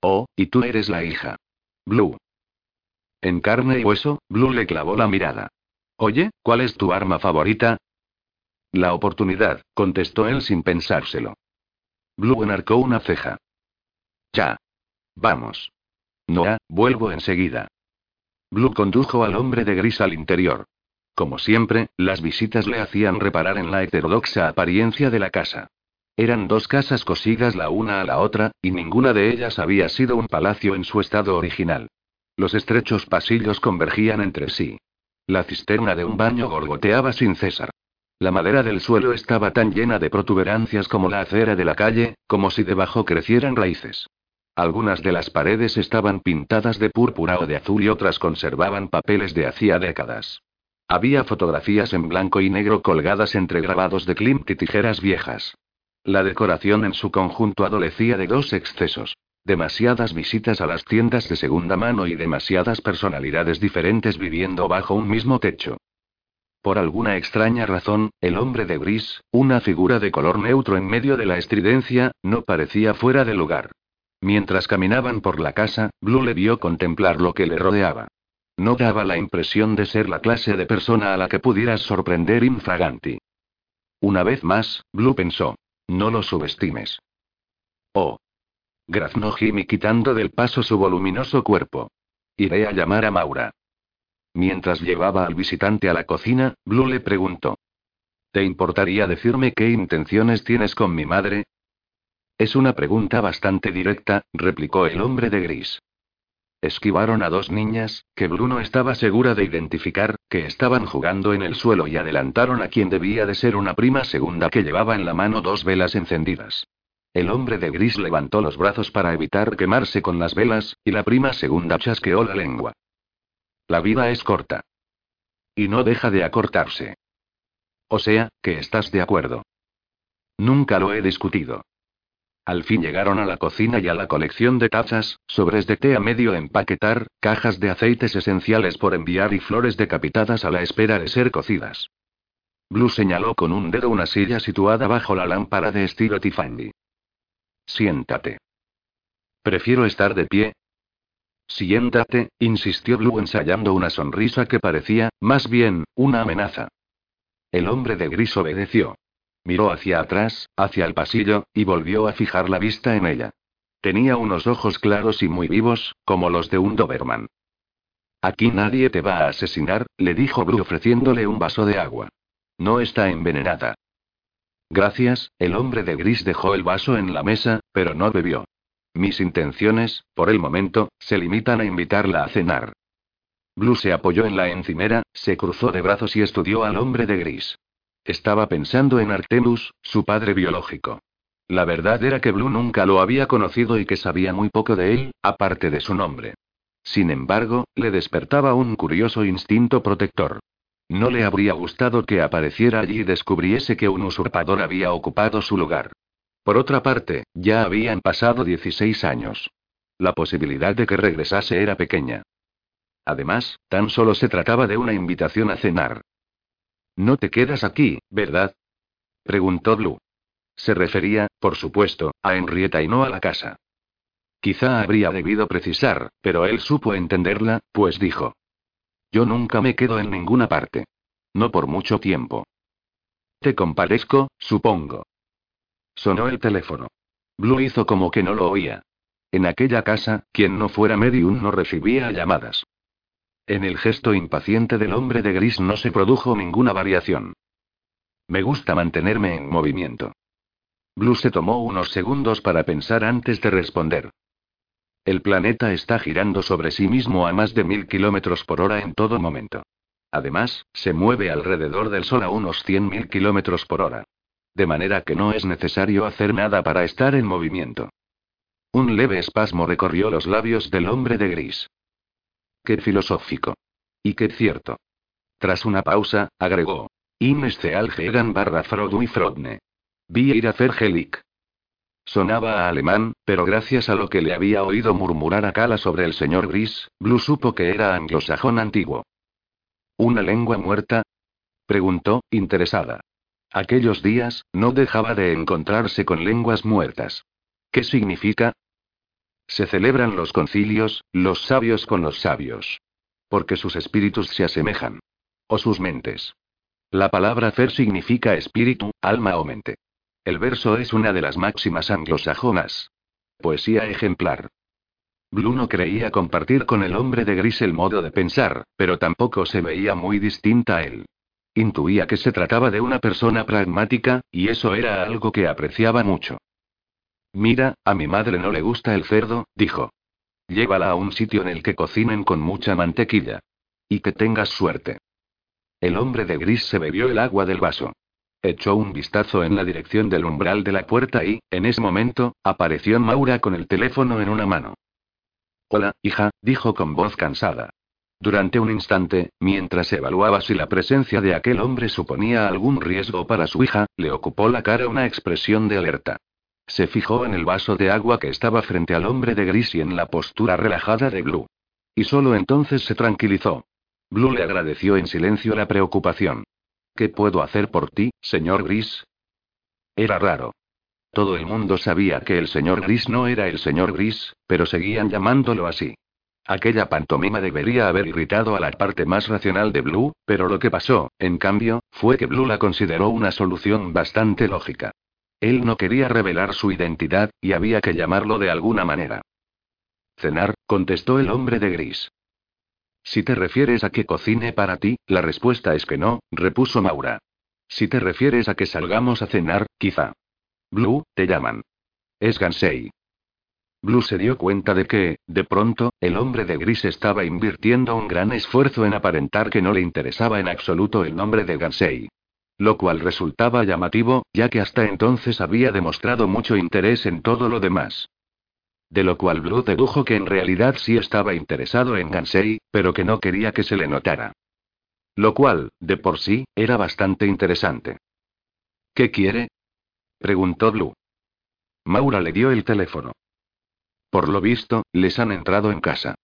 Oh, y tú eres la hija. Blue. En carne y hueso, Blue le clavó la mirada. Oye, ¿cuál es tu arma favorita? La oportunidad, contestó él sin pensárselo. Blue enarcó una ceja. Ya. Vamos. Noah, vuelvo enseguida. Blue condujo al hombre de gris al interior. Como siempre, las visitas le hacían reparar en la heterodoxa apariencia de la casa. Eran dos casas cosidas la una a la otra, y ninguna de ellas había sido un palacio en su estado original. Los estrechos pasillos convergían entre sí. La cisterna de un baño gorgoteaba sin cesar. La madera del suelo estaba tan llena de protuberancias como la acera de la calle, como si debajo crecieran raíces. Algunas de las paredes estaban pintadas de púrpura o de azul y otras conservaban papeles de hacía décadas. Había fotografías en blanco y negro colgadas entre grabados de Klimt y tijeras viejas. La decoración en su conjunto adolecía de dos excesos. Demasiadas visitas a las tiendas de segunda mano y demasiadas personalidades diferentes viviendo bajo un mismo techo. Por alguna extraña razón, el hombre de gris, una figura de color neutro en medio de la estridencia, no parecía fuera de lugar. Mientras caminaban por la casa, Blue le vio contemplar lo que le rodeaba. No daba la impresión de ser la clase de persona a la que pudieras sorprender infraganti. Una vez más, Blue pensó. No lo subestimes. Oh. Graznó Jimmy quitando del paso su voluminoso cuerpo. Iré a llamar a Maura. Mientras llevaba al visitante a la cocina, Blue le preguntó. ¿Te importaría decirme qué intenciones tienes con mi madre? Es una pregunta bastante directa, replicó el hombre de gris. Esquivaron a dos niñas, que Bruno estaba segura de identificar, que estaban jugando en el suelo y adelantaron a quien debía de ser una prima segunda que llevaba en la mano dos velas encendidas. El hombre de gris levantó los brazos para evitar quemarse con las velas, y la prima segunda chasqueó la lengua. La vida es corta. Y no deja de acortarse. O sea, que estás de acuerdo. Nunca lo he discutido. Al fin llegaron a la cocina y a la colección de tazas, sobres de té a medio empaquetar, cajas de aceites esenciales por enviar y flores decapitadas a la espera de ser cocidas. Blue señaló con un dedo una silla situada bajo la lámpara de estilo Tiffany. Siéntate. Prefiero estar de pie. Siéntate, insistió Blue ensayando una sonrisa que parecía, más bien, una amenaza. El hombre de gris obedeció. Miró hacia atrás, hacia el pasillo, y volvió a fijar la vista en ella. Tenía unos ojos claros y muy vivos, como los de un Doberman. Aquí nadie te va a asesinar, le dijo Blue ofreciéndole un vaso de agua. No está envenenada. Gracias, el hombre de gris dejó el vaso en la mesa, pero no bebió. Mis intenciones, por el momento, se limitan a invitarla a cenar. Blue se apoyó en la encimera, se cruzó de brazos y estudió al hombre de gris. Estaba pensando en Artemus, su padre biológico. La verdad era que Blue nunca lo había conocido y que sabía muy poco de él, aparte de su nombre. Sin embargo, le despertaba un curioso instinto protector. No le habría gustado que apareciera allí y descubriese que un usurpador había ocupado su lugar. Por otra parte, ya habían pasado 16 años. La posibilidad de que regresase era pequeña. Además, tan solo se trataba de una invitación a cenar. No te quedas aquí, ¿verdad? preguntó Blue. Se refería, por supuesto, a Henrietta y no a la casa. Quizá habría debido precisar, pero él supo entenderla, pues dijo. Yo nunca me quedo en ninguna parte. No por mucho tiempo. Te compadezco, supongo. Sonó el teléfono. Blue hizo como que no lo oía. En aquella casa, quien no fuera medium no recibía llamadas. En el gesto impaciente del hombre de gris no se produjo ninguna variación. Me gusta mantenerme en movimiento. Blue se tomó unos segundos para pensar antes de responder. El planeta está girando sobre sí mismo a más de mil kilómetros por hora en todo momento. Además, se mueve alrededor del Sol a unos mil kilómetros por hora. De manera que no es necesario hacer nada para estar en movimiento. Un leve espasmo recorrió los labios del hombre de gris. Qué filosófico. Y qué cierto. Tras una pausa, agregó. Instealgegan barra Frodu y Frodne. Vi ir a Fergelik. Sonaba a alemán, pero gracias a lo que le había oído murmurar a Kala sobre el señor Gris, Blue supo que era anglosajón antiguo. ¿Una lengua muerta? preguntó, interesada. Aquellos días, no dejaba de encontrarse con lenguas muertas. ¿Qué significa? Se celebran los concilios, los sabios con los sabios. Porque sus espíritus se asemejan. O sus mentes. La palabra fer significa espíritu, alma o mente. El verso es una de las máximas anglosajonas. Poesía ejemplar. Blue no creía compartir con el hombre de gris el modo de pensar, pero tampoco se veía muy distinta a él. Intuía que se trataba de una persona pragmática, y eso era algo que apreciaba mucho. Mira, a mi madre no le gusta el cerdo, dijo. Llévala a un sitio en el que cocinen con mucha mantequilla. Y que tengas suerte. El hombre de gris se bebió el agua del vaso. Echó un vistazo en la dirección del umbral de la puerta y, en ese momento, apareció Maura con el teléfono en una mano. Hola, hija, dijo con voz cansada. Durante un instante, mientras evaluaba si la presencia de aquel hombre suponía algún riesgo para su hija, le ocupó la cara una expresión de alerta. Se fijó en el vaso de agua que estaba frente al hombre de gris y en la postura relajada de Blue. Y solo entonces se tranquilizó. Blue le agradeció en silencio la preocupación. ¿Qué puedo hacer por ti, señor Gris? Era raro. Todo el mundo sabía que el señor Gris no era el señor Gris, pero seguían llamándolo así. Aquella pantomima debería haber irritado a la parte más racional de Blue, pero lo que pasó, en cambio, fue que Blue la consideró una solución bastante lógica. Él no quería revelar su identidad, y había que llamarlo de alguna manera. Cenar, contestó el hombre de gris. Si te refieres a que cocine para ti, la respuesta es que no, repuso Maura. Si te refieres a que salgamos a cenar, quizá. Blue, te llaman. Es Gansei. Blue se dio cuenta de que, de pronto, el hombre de gris estaba invirtiendo un gran esfuerzo en aparentar que no le interesaba en absoluto el nombre de Gansei. Lo cual resultaba llamativo, ya que hasta entonces había demostrado mucho interés en todo lo demás. De lo cual Blue dedujo que en realidad sí estaba interesado en Gansei, pero que no quería que se le notara. Lo cual, de por sí, era bastante interesante. ¿Qué quiere? preguntó Blue. Maura le dio el teléfono. Por lo visto, les han entrado en casa.